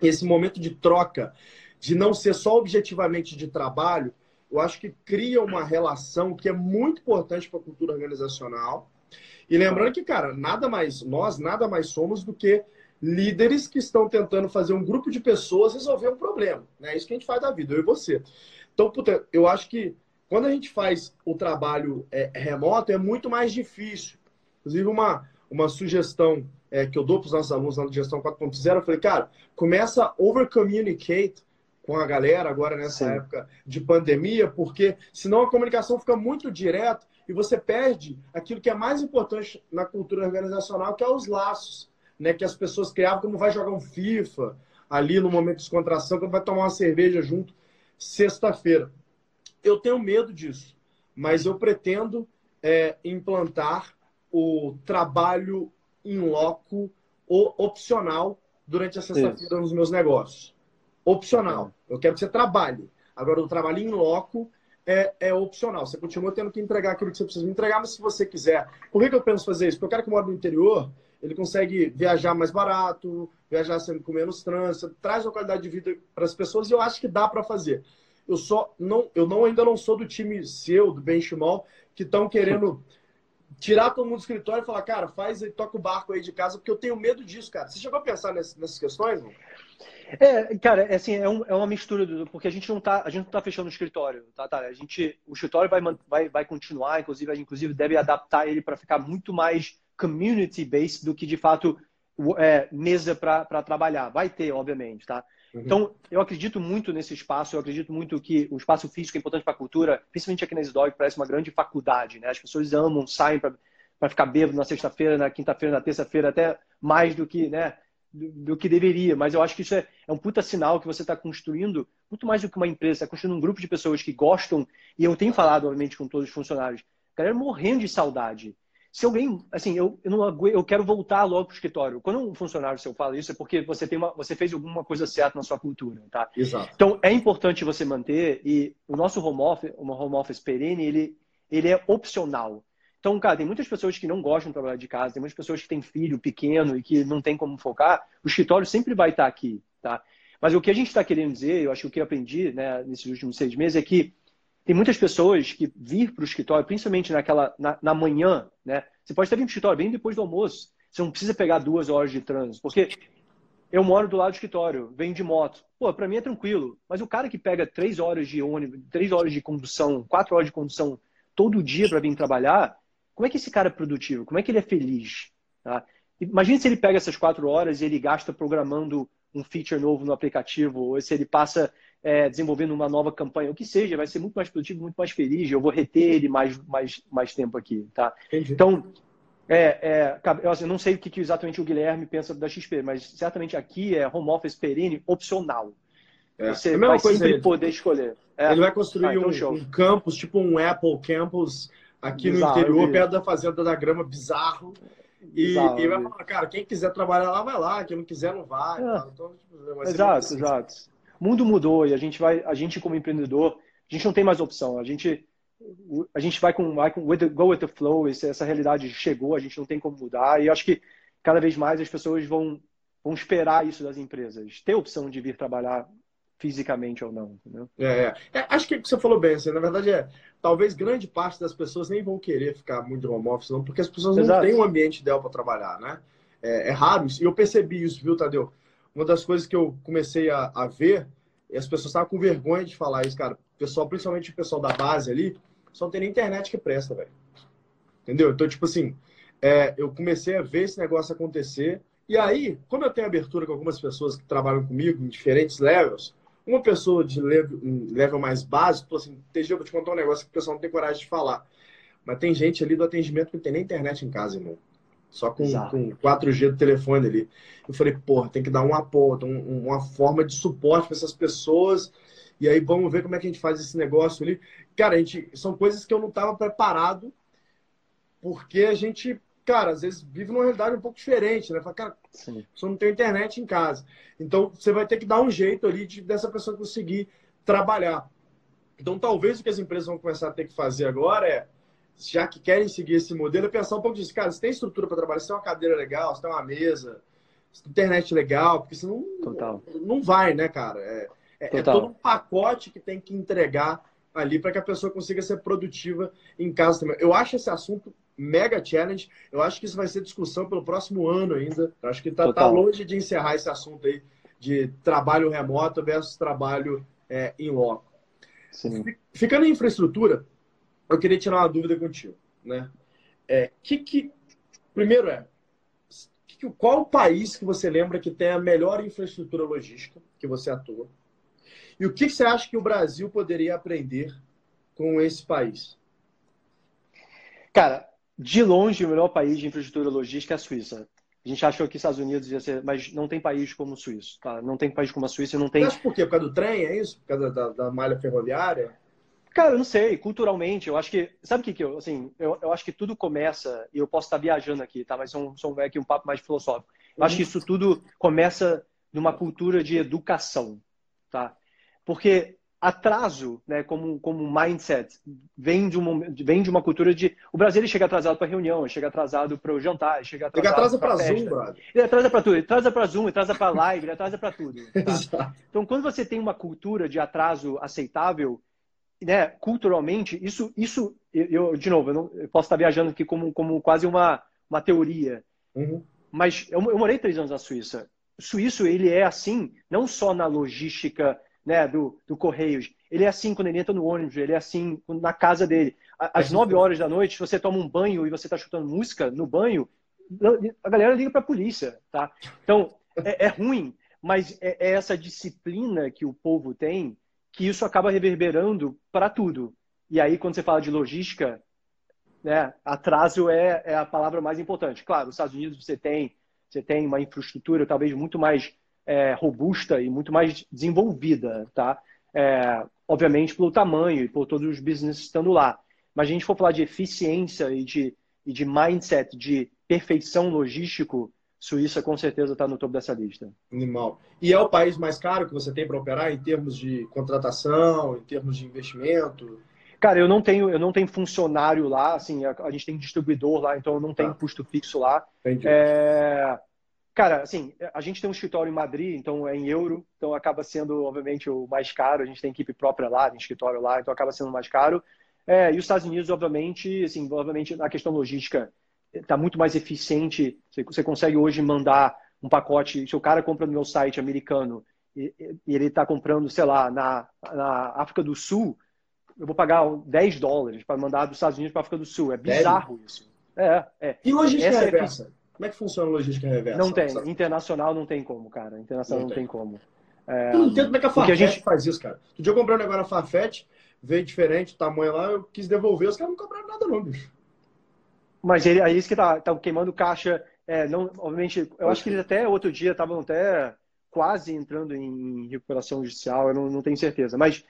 esse momento de troca, de não ser só objetivamente de trabalho, eu acho que cria uma relação que é muito importante para a cultura organizacional. E lembrando que, cara, nada mais, nós nada mais somos do que líderes que estão tentando fazer um grupo de pessoas resolver um problema. Né? É isso que a gente faz da vida, eu e você. Então, puta, eu acho que quando a gente faz o trabalho é, remoto, é muito mais difícil. Inclusive, uma, uma sugestão é, que eu dou para os nossos alunos na gestão 4.0, eu falei, cara, começa a over-communicate com a galera agora nessa Sim. época de pandemia, porque senão a comunicação fica muito direta e você perde aquilo que é mais importante na cultura organizacional, que é os laços, né? Que as pessoas criavam como vai jogar um FIFA ali no momento de descontração, quando vai tomar uma cerveja junto sexta-feira. Eu tenho medo disso, mas eu pretendo é, implantar o trabalho em loco ou opcional durante a sexta-feira nos meus negócios. Opcional. Eu quero que você trabalhe. Agora, o trabalho em loco é, é opcional. Você continua tendo que entregar aquilo que você precisa entregar, mas se você quiser. Por que, que eu penso fazer isso? Porque o cara que mora no interior, ele consegue viajar mais barato, viajar sempre com menos trânsito, traz uma qualidade de vida para as pessoas e eu acho que dá para fazer. Eu só não, eu não ainda não sou do time seu, do Benchimol, que estão querendo tirar todo mundo do escritório e falar, cara, faz e toca o barco aí de casa, porque eu tenho medo disso, cara. Você chegou a pensar nessas, nessas questões, não? É, cara, é assim, é, um, é uma mistura do, porque a gente não tá, a gente não tá fechando o escritório, tá, tá? A gente, o escritório vai, vai, vai continuar, inclusive a gente inclusive deve adaptar ele para ficar muito mais community based do que de fato é, mesa para trabalhar. Vai ter, obviamente, tá? Uhum. Então, eu acredito muito nesse espaço, eu acredito muito que o espaço físico é importante para a cultura, principalmente aqui na Isdog, parece uma grande faculdade, né? As pessoas amam, saem para ficar bêbado na sexta-feira, na quinta-feira, na terça-feira, até mais do que, né? Do, do, que deveria, mas eu acho que isso é, é um puta sinal que você está construindo muito mais do que uma empresa, está construindo um grupo de pessoas que gostam, e eu tenho falado, obviamente, com todos os funcionários, galera morrendo de saudade se alguém, assim, eu, eu, não, eu quero voltar logo para o escritório. Quando um funcionário seu fala isso, é porque você, tem uma, você fez alguma coisa certa na sua cultura, tá? Exato. Então, é importante você manter, e o nosso home office, uma home office perene, ele, ele é opcional. Então, cara, tem muitas pessoas que não gostam de trabalhar de casa, tem muitas pessoas que têm filho pequeno e que não tem como focar. O escritório sempre vai estar aqui, tá? Mas o que a gente está querendo dizer, eu acho que o que eu aprendi né, nesses últimos seis meses é que tem muitas pessoas que vir para o escritório, principalmente naquela na, na, manhã, né? Você pode estar vindo para o escritório bem depois do almoço. Você não precisa pegar duas horas de trânsito, porque eu moro do lado do escritório, venho de moto. Pô, para mim é tranquilo. Mas o cara que pega três horas de ônibus, três horas de condução, quatro horas de condução todo dia para vir trabalhar, como é que esse cara é produtivo? Como é que ele é feliz? Tá? Imagina se ele pega essas quatro horas e ele gasta programando um feature novo no aplicativo, ou se ele passa é, desenvolvendo uma nova campanha, o que seja, vai ser muito mais produtivo, muito mais feliz, eu vou reter ele mais, mais, mais tempo aqui, tá? Entendi. Então, é, é, eu assim, não sei o que, exatamente o Guilherme pensa da XP, mas certamente aqui é home office perene opcional. É. Você é vai sempre poder escolher. É. Ele vai construir ah, então um, um, campus, tipo um Apple Campus, aqui bizarro, no interior, perto da Fazenda da Grama, bizarro. E, bizarro, e vai falar, cara, quem quiser trabalhar lá, vai lá, quem não quiser, não vai. É. Então, tipo, exato, exato o mundo mudou e a gente vai, a gente como empreendedor, a gente não tem mais opção. A gente, a gente vai com, vai com with the, go with the flow. Essa realidade chegou, a gente não tem como mudar. E acho que cada vez mais as pessoas vão, vão esperar isso das empresas, ter opção de vir trabalhar fisicamente ou não. É, é. é acho que você falou bem. Assim, na verdade, é talvez grande parte das pessoas nem vão querer ficar muito home office, não, porque as pessoas Exato. não têm um ambiente ideal para trabalhar, né? É, é, raro isso. E eu percebi isso, viu, Tadeu? Uma das coisas que eu comecei a, a ver, e as pessoas estavam com vergonha de falar isso, cara. O pessoal, principalmente o pessoal da base ali, só não tem nem internet que presta, velho. Entendeu? Então, tipo assim, é, eu comecei a ver esse negócio acontecer. E aí, como eu tenho abertura com algumas pessoas que trabalham comigo em diferentes levels, uma pessoa de level, level mais básico, falou assim, TG, eu vou te contar um negócio que o pessoal não tem coragem de falar. Mas tem gente ali do atendimento que não tem nem internet em casa, irmão. Só com, com 4G do telefone ali. Eu falei, porra, tem que dar um apoio, um, uma forma de suporte para essas pessoas. E aí vamos ver como é que a gente faz esse negócio ali. Cara, a gente, são coisas que eu não estava preparado, porque a gente, cara, às vezes vive numa realidade um pouco diferente, né? Fala, cara, Sim. você não tem internet em casa. Então você vai ter que dar um jeito ali de, dessa pessoa conseguir trabalhar. Então talvez o que as empresas vão começar a ter que fazer agora é já que querem seguir esse modelo, é pensar um pouco disso. Cara, você tem estrutura para trabalhar, você tem uma cadeira legal, você tem uma mesa, tem internet legal, porque senão Total. não vai, né, cara? É, é, é todo um pacote que tem que entregar ali para que a pessoa consiga ser produtiva em casa também. Eu acho esse assunto mega challenge. Eu acho que isso vai ser discussão pelo próximo ano ainda. Eu acho que está tá longe de encerrar esse assunto aí de trabalho remoto versus trabalho é, em loco. Sim. Ficando em infraestrutura, eu queria tirar uma dúvida contigo, né? É, que que primeiro é que, qual o país que você lembra que tem a melhor infraestrutura logística que você atua? E o que, que você acha que o Brasil poderia aprender com esse país? Cara, de longe o melhor país de infraestrutura logística é a Suíça. A gente achou que Estados Unidos ia ser, mas não tem país como o Suíço, tá? Não tem país como a Suíça, não tem. Mas por quê? Por causa do trem, é isso? Por causa da, da malha ferroviária? Cara, eu não sei, culturalmente, eu acho que. Sabe o que, que eu, assim, eu, eu acho que tudo começa, e eu posso estar viajando aqui, tá? Mas são, são aqui um papo mais filosófico. Eu acho que isso tudo começa numa cultura de educação, tá? Porque atraso, né, como, como mindset, vem de, uma, vem de uma cultura de. O Brasil ele chega atrasado para reunião, chega atrasado para o jantar, chega atrasado para Zoom, brother. Ele atrasa para tudo, ele atrasa para Zoom, ele atrasa para (laughs) live, ele atrasa para tudo. Tá? então, quando você tem uma cultura de atraso aceitável, né, culturalmente, isso, isso eu, de novo, eu, não, eu posso estar viajando aqui como, como quase uma, uma teoria, uhum. mas eu, eu morei três anos na Suíça. O suíço, ele é assim, não só na logística né, do, do Correios, ele é assim quando ele entra no ônibus, ele é assim na casa dele. Às nove horas da noite, você toma um banho e você está escutando música no banho, a galera liga para a polícia, tá? Então, é, é ruim, mas é, é, essa disciplina que o povo tem que isso acaba reverberando para tudo. E aí, quando você fala de logística, né, atraso é, é a palavra mais importante. Claro, nos Estados Unidos você tem, você tem uma infraestrutura talvez muito mais é, robusta e muito mais desenvolvida, tá? É, obviamente pelo tamanho e por todos os business estando lá. Mas a gente for falar de eficiência e de, e de mindset, de perfeição logístico, Suíça com certeza está no topo dessa lista. Animal. E é o país mais caro que você tem para operar em termos de contratação, em termos de investimento? Cara, eu não tenho, eu não tenho funcionário lá, assim, a, a gente tem distribuidor lá, então eu não tenho ah. custo fixo lá. Entendi. É, cara, assim, a gente tem um escritório em Madrid, então é em euro, então acaba sendo, obviamente, o mais caro. A gente tem equipe própria lá, tem escritório lá, então acaba sendo mais caro. É, e os Estados Unidos, obviamente, assim, obviamente, na questão logística, está muito mais eficiente. Você consegue hoje mandar um pacote. Se o cara compra no meu site americano e, ele está comprando, sei lá, na, na África do Sul, eu vou pagar 10 dólares para mandar dos Estados Unidos para a África do Sul. É bizarro isso. É, é. E logística Essa é reversa? É... Como é que funciona a logística reversa? Não tem. Internacional não tem como, cara. Internacional não, não tem. tem. como. É... Eu não entendo como é que a Farfetch gente... faz isso, cara. Outro dia eu comprei um negócio na Farfetch, veio diferente o tamanho lá, eu quis devolver, os caras não cobraram nada não, bicho. Mas ele, aí isso que tá, tá queimando caixa. É, não, obviamente, eu acho que eles até outro dia estavam até quase entrando em recuperação judicial, eu não, não tenho certeza. Mas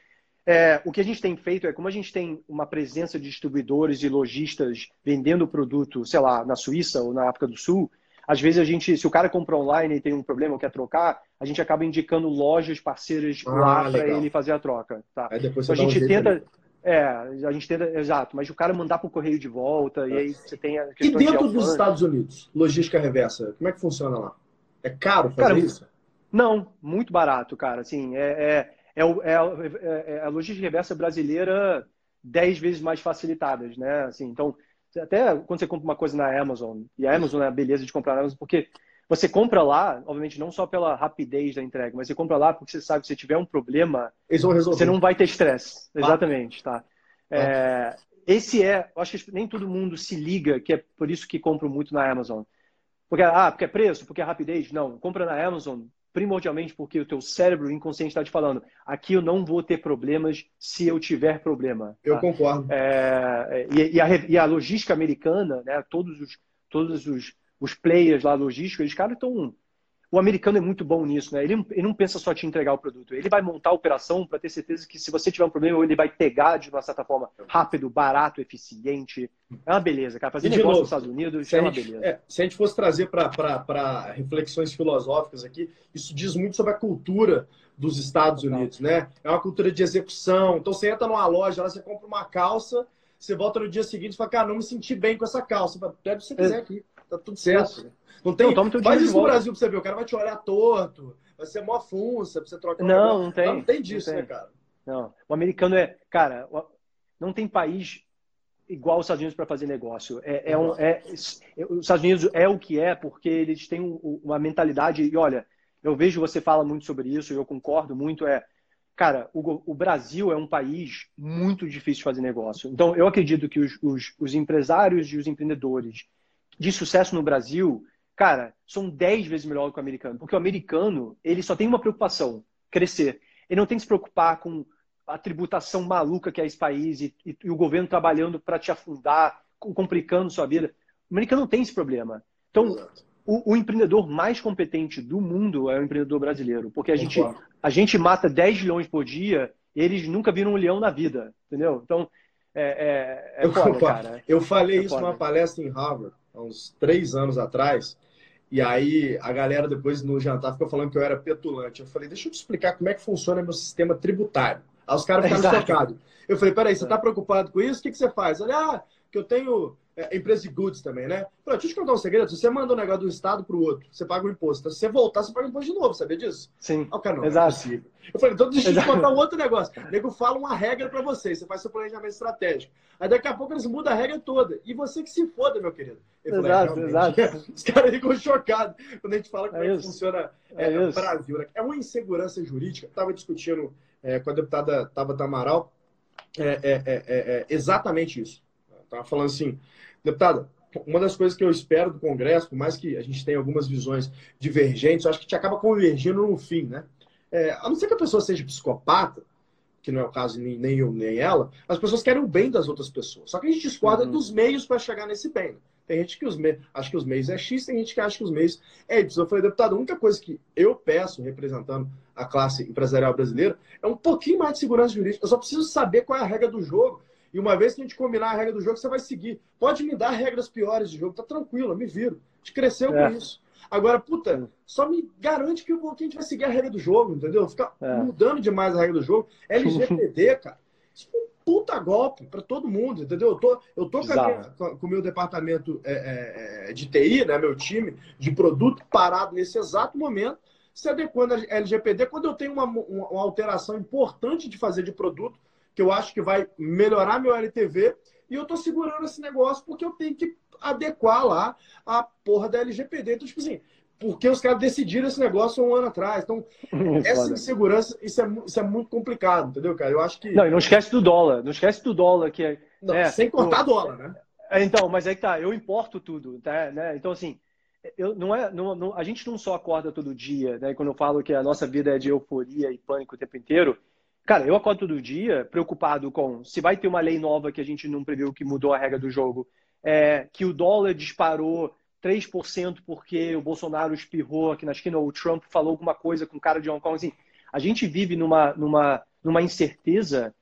é, o que a gente tem feito é, como a gente tem uma presença de distribuidores e lojistas vendendo o produto, sei lá, na Suíça ou na África do Sul, às vezes a gente, se o cara compra online e tem um problema ou quer trocar, a gente acaba indicando lojas parceiras ah, lá para ele fazer a troca. Tá? então a gente um tenta. É, a gente tenta, exato, mas o cara mandar para o correio de volta, é. e aí você tem a questão E dentro de dos Estados Unidos, logística reversa, como é que funciona lá? É caro fazer cara, isso? Não, muito barato, cara. Assim, é, é, é, é, é a logística reversa brasileira dez vezes mais facilitadas, né? Assim, então, até quando você compra uma coisa na Amazon, e a Amazon é a beleza de comprar na Amazon, porque você compra lá, obviamente, não só pela rapidez da entrega, mas você compra lá porque você sabe que se tiver um problema, você não vai ter estresse. Ah. Exatamente, tá? Ah. É, esse é, eu acho que nem todo mundo se liga, que é por isso que compro muito na Amazon. Porque, ah, porque é preço, porque é rapidez. Não, compra na Amazon primordialmente porque o teu cérebro inconsciente está te falando, aqui eu não vou ter problemas se eu tiver problema. Eu tá? concordo. É, e, e, a, e, a, logística americana, né, todos os, todos os os players lá logísticos, eles, cara, estão. O americano é muito bom nisso, né? Ele, ele não pensa só te entregar o produto. Ele vai montar a operação para ter certeza que se você tiver um problema, ele vai pegar de uma certa forma rápido, barato, eficiente. É uma beleza, cara. Fazer negócio novo, nos Estados Unidos é uma gente, beleza. É, se a gente fosse trazer para reflexões filosóficas aqui, isso diz muito sobre a cultura dos Estados Unidos, né? É uma cultura de execução. Então você entra numa loja, lá você compra uma calça, você volta no dia seguinte e fala, cara, não me senti bem com essa calça. Pega o que você quiser aqui. Tá tudo certo. Não tem. Não, faz isso no Brasil pra você ver. O cara vai te olhar torto, vai ser mó funça pra você trocar Não, um não tem. Não tem disso, não tem. né, cara? Não. O americano é. Cara, não tem país igual os Estados Unidos para fazer negócio. É, é, um, é, os Estados Unidos é o que é porque eles têm uma mentalidade. E olha, eu vejo você fala muito sobre isso e eu concordo muito. É, cara, o, o, Brasil é um país muito difícil de fazer negócio. Então, eu acredito que os, os, os empresários e os empreendedores de sucesso no Brasil, cara, são 10 vezes melhor do que o americano. Porque o americano, ele só tem uma preocupação, crescer. Ele não tem que se preocupar com a tributação maluca que é esse país e, e, e o governo trabalhando para te afundar, complicando sua vida. O americano não tem esse problema. Então, o, o, empreendedor mais competente do mundo é o empreendedor brasileiro. Porque a gente, a gente mata 10 leões por dia e eles nunca viram um leão na vida, entendeu? Então, é, é, é foda, cara. Eu falei é isso foda. numa palestra em Harvard há uns três anos atrás. E aí a galera depois no jantar ficou falando que eu era petulante. Eu falei, deixa eu te explicar como é que funciona meu sistema tributário. Aí os caras ficaram chocados. Eu falei, peraí, você está preocupado com isso? O que, que você faz? Olha, ah, que eu tenho é, empresa de goods também, né? Pô, deixa eu te contar um segredo. Se você manda um negócio do estado para o outro, você paga o imposto. Se você voltar, você paga o imposto de novo, sabia disso? Sim. Ah, cara, não, Exato. Não é eu falei, então deixa eu te contar um outro negócio. O nego fala uma regra para você, você faz seu planejamento estratégico. Aí daqui a pouco eles mudam a regra toda. E você que se foda, meu querido. Eu exato, falei, exato. (laughs) Os caras ficam chocados quando a gente fala como é, é que funciona é, é, o Brasil. Né? É uma insegurança jurídica. Estava discutindo é, com a deputada Tabata Amaral é, é, exatamente isso. Estava falando assim, deputada, uma das coisas que eu espero do Congresso, por mais que a gente tenha algumas visões divergentes, eu acho que a gente acaba convergindo no fim, né? É, a não ser que a pessoa seja psicopata, que não é o caso nem, nem eu nem ela, as pessoas querem o bem das outras pessoas. Só que a gente discorda uhum. dos meios para chegar nesse bem. Né? Tem gente que os meios, acha que os meios é X, tem gente que acha que os meios é Y. Eu falei, deputado, a única coisa que eu peço, representando a classe empresarial brasileira, é um pouquinho mais de segurança jurídica. Eu só preciso saber qual é a regra do jogo e uma vez que a gente combinar a regra do jogo, você vai seguir. Pode me dar regras piores de jogo, tá tranquilo, eu me viro. A gente cresceu é. com isso. Agora, puta, só me garante que, a gente vai seguir a regra do jogo, entendeu? Ficar é. mudando demais a regra do jogo. LGPD, (laughs) cara, isso foi um puta golpe para todo mundo, entendeu? Eu tô, eu tô com, o meu departamento é, é, é de TI, né, meu time de produto parado nesse exato momento, se adequando a LGPD, quando eu tenho uma, uma alteração importante de fazer de produto, que eu acho que vai melhorar meu LTV, e eu tô segurando esse negócio porque eu tenho que adequar lá a porra da LGPD. Então, tipo assim, porque os caras decidiram esse negócio um ano atrás. Então, (laughs) essa insegurança, isso é, isso é muito complicado, entendeu, cara? Eu acho que. Não, e não esquece do dólar. Não esquece do dólar, que é. Não, é, sem contar o, dólar, né? É, então, mas aí tá, eu importo tudo, tá? Né? Então, assim, eu, não é, não, não, a gente não só acorda todo dia, né? Quando eu falo que a nossa vida é de euforia e pânico o tempo inteiro, Cara, eu acordo todo dia preocupado com se vai ter uma lei nova que a gente não previu que mudou a regra do jogo, é, que o dólar disparou 3% porque o Bolsonaro espirrou aqui na esquina, ou o Trump falou alguma coisa com o cara de Hong Kong. Assim, a gente vive numa, numa, numa incerteza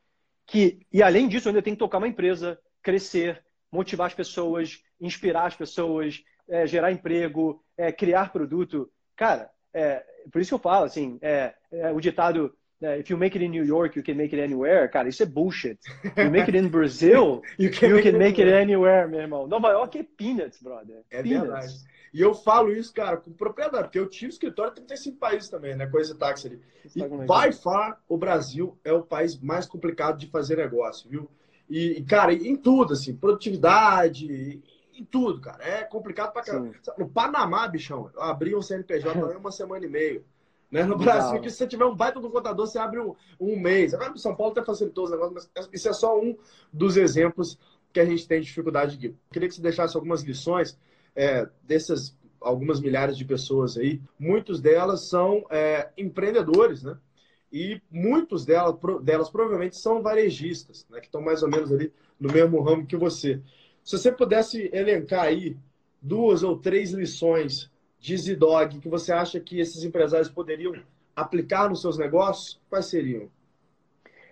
que, e além disso, ainda tem que tocar uma empresa, crescer, motivar as pessoas, inspirar as pessoas, é, gerar emprego, é, criar produto. Cara, é, por isso que eu falo, assim, é, é o ditado if you make it in New York, you can make it anywhere. Cara, isso é bullshit. You make it in Brazil, (laughs) you can, you make, can it make, it anywhere, meu irmão. Nova York é peanuts, brother. É peanuts. verdade. E eu falo isso, cara, com propriedade, porque eu tive escritório em 35 países também, né? Coisa táxi ali. E, by far, o Brasil é o país mais complicado de fazer negócio, viu? E, cara, em tudo, assim, produtividade, em tudo, cara. É complicado pra caramba. No Panamá, bichão, eu abri um CNPJ (laughs) uma semana e meia. Né? No Brasil, que se você tiver um baita do contador, você abre um, um mês. Agora, no São Paulo até facilitou os negócios, mas isso é só um dos exemplos que a gente tem dificuldade de. Queria que você deixasse algumas lições é, dessas algumas milhares de pessoas aí. Muitos delas são é, empreendedores, né? E muitos delas, delas provavelmente são varejistas, né? Que estão mais ou menos ali no mesmo ramo que você. Se você pudesse elencar aí duas ou três lições de Zidog que você acha que esses empresários poderiam aplicar nos seus negócios, quais seriam?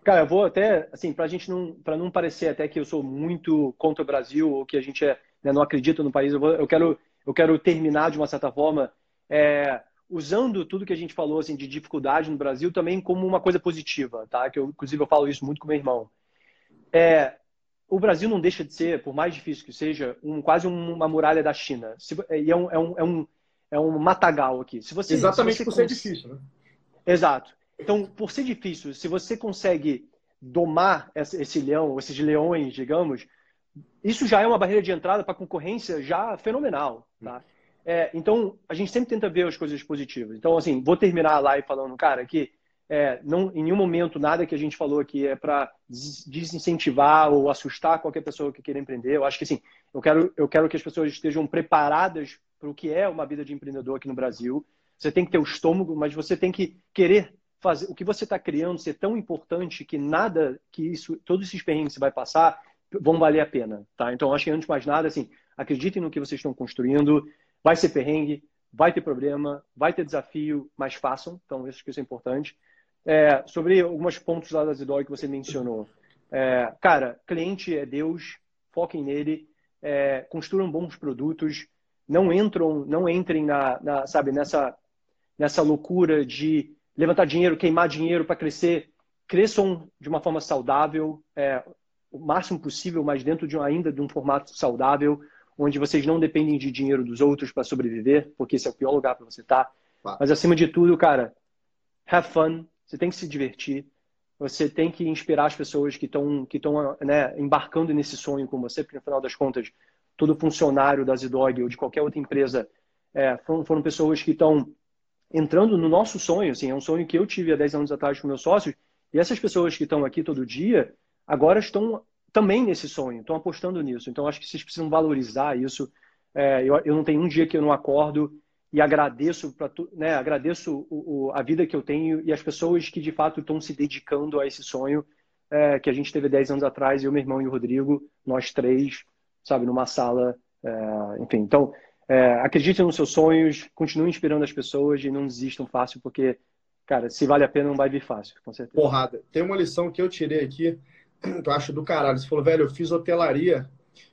Cara, eu vou até, assim, para a gente não, para não parecer até que eu sou muito contra o Brasil ou que a gente é, né, não acredita no país, eu, vou, eu, quero, eu quero terminar de uma certa forma é, usando tudo que a gente falou assim de dificuldade no Brasil também como uma coisa positiva, tá? Que eu, inclusive eu falo isso muito com meu irmão. É, o Brasil não deixa de ser, por mais difícil que seja, um, quase uma muralha da China. E é um, é um, é um é um matagal aqui. Se você, Exatamente se você por cons... ser difícil, né? Exato. Então, por ser difícil, se você consegue domar esse leão, esses leões, digamos, isso já é uma barreira de entrada para concorrência já fenomenal, tá? É, então, a gente sempre tenta ver as coisas positivas. Então, assim, vou terminar a live falando, cara, que é, não, em nenhum momento nada que a gente falou aqui é para desincentivar ou assustar qualquer pessoa que queira empreender. Eu acho que, assim, eu quero, eu quero que as pessoas estejam preparadas para o que é uma vida de empreendedor aqui no Brasil. Você tem que ter o estômago, mas você tem que querer fazer o que você está criando ser tão importante que nada que isso, todos esses perrengues que você vai passar vão valer a pena, tá? Então, acho que antes de mais nada, assim, acreditem no que vocês estão construindo. Vai ser perrengue, vai ter problema, vai ter desafio, mas façam. Então, isso que isso é importante. É, sobre alguns pontos lá da Zidog que você mencionou. É, cara, cliente é Deus, foquem nele, é, construam bons produtos, não entram, não entrem na, na, sabe, nessa, nessa loucura de levantar dinheiro, queimar dinheiro para crescer. Cresçam de uma forma saudável. É, o máximo possível, mas dentro de um, ainda de um formato saudável, onde vocês não dependem de dinheiro dos outros para sobreviver, porque esse é o pior lugar para você estar. Tá. Mas acima de tudo, cara, have fun, você tem que se divertir, você tem que inspirar as pessoas que estão que né, embarcando nesse sonho com você, porque no final das contas, todo funcionário da Zidog ou de qualquer outra empresa é, foram, foram pessoas que estão entrando no nosso sonho, assim, é um sonho que eu tive há 10 anos atrás com meus sócios, e essas pessoas que estão aqui todo dia, agora estão também nesse sonho, estão apostando nisso. Então, acho que vocês precisam valorizar isso. É, eu, eu, não tenho um dia que eu não acordo e agradeço né, agradeço o, o, a vida que eu tenho e as pessoas que de fato estão se dedicando a esse sonho é, que a gente teve 10 anos atrás, eu, meu irmão e o Rodrigo, nós três, sabe, numa sala, é, enfim. Então, é, acreditem nos seus sonhos, continuem inspirando as pessoas e não desistam fácil, porque, cara, se vale a pena, não vai vir fácil, com certeza. Porrada. Tem uma lição que eu tirei aqui, (clears throat) que eu acho do caralho. Você falou, velho, eu fiz hotelaria,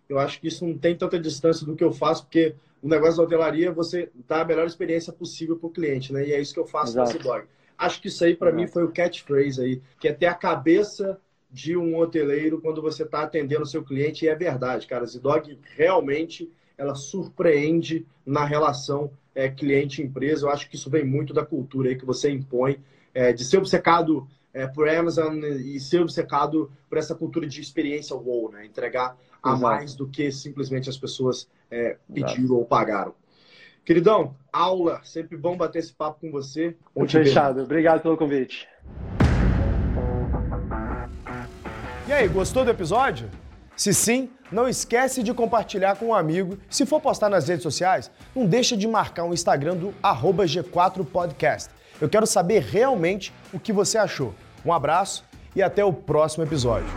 eu acho que isso não tem tanta distância do que eu faço, porque o negócio da hotelaria, você dá a melhor experiência possível para o cliente, né? E é isso que eu faço Exato. na blog. Acho que isso aí, para mim, foi o catchphrase aí, que é ter a cabeça de um hoteleiro quando você está atendendo o seu cliente. E é verdade, cara. A Zidog realmente ela surpreende na relação é, cliente-empresa. Eu acho que isso vem muito da cultura aí que você impõe, é, de ser obcecado é, por Amazon e ser obcecado por essa cultura de experiência wow, né? Entregar a Exato. mais do que simplesmente as pessoas é, pediram Exato. ou pagaram. Queridão, aula, sempre bom bater esse papo com você. Muito fechado. Obrigado pelo convite. E aí, gostou do episódio? Se sim, não esquece de compartilhar com um amigo. Se for postar nas redes sociais, não deixa de marcar o Instagram do G4podcast. Eu quero saber realmente o que você achou. Um abraço e até o próximo episódio.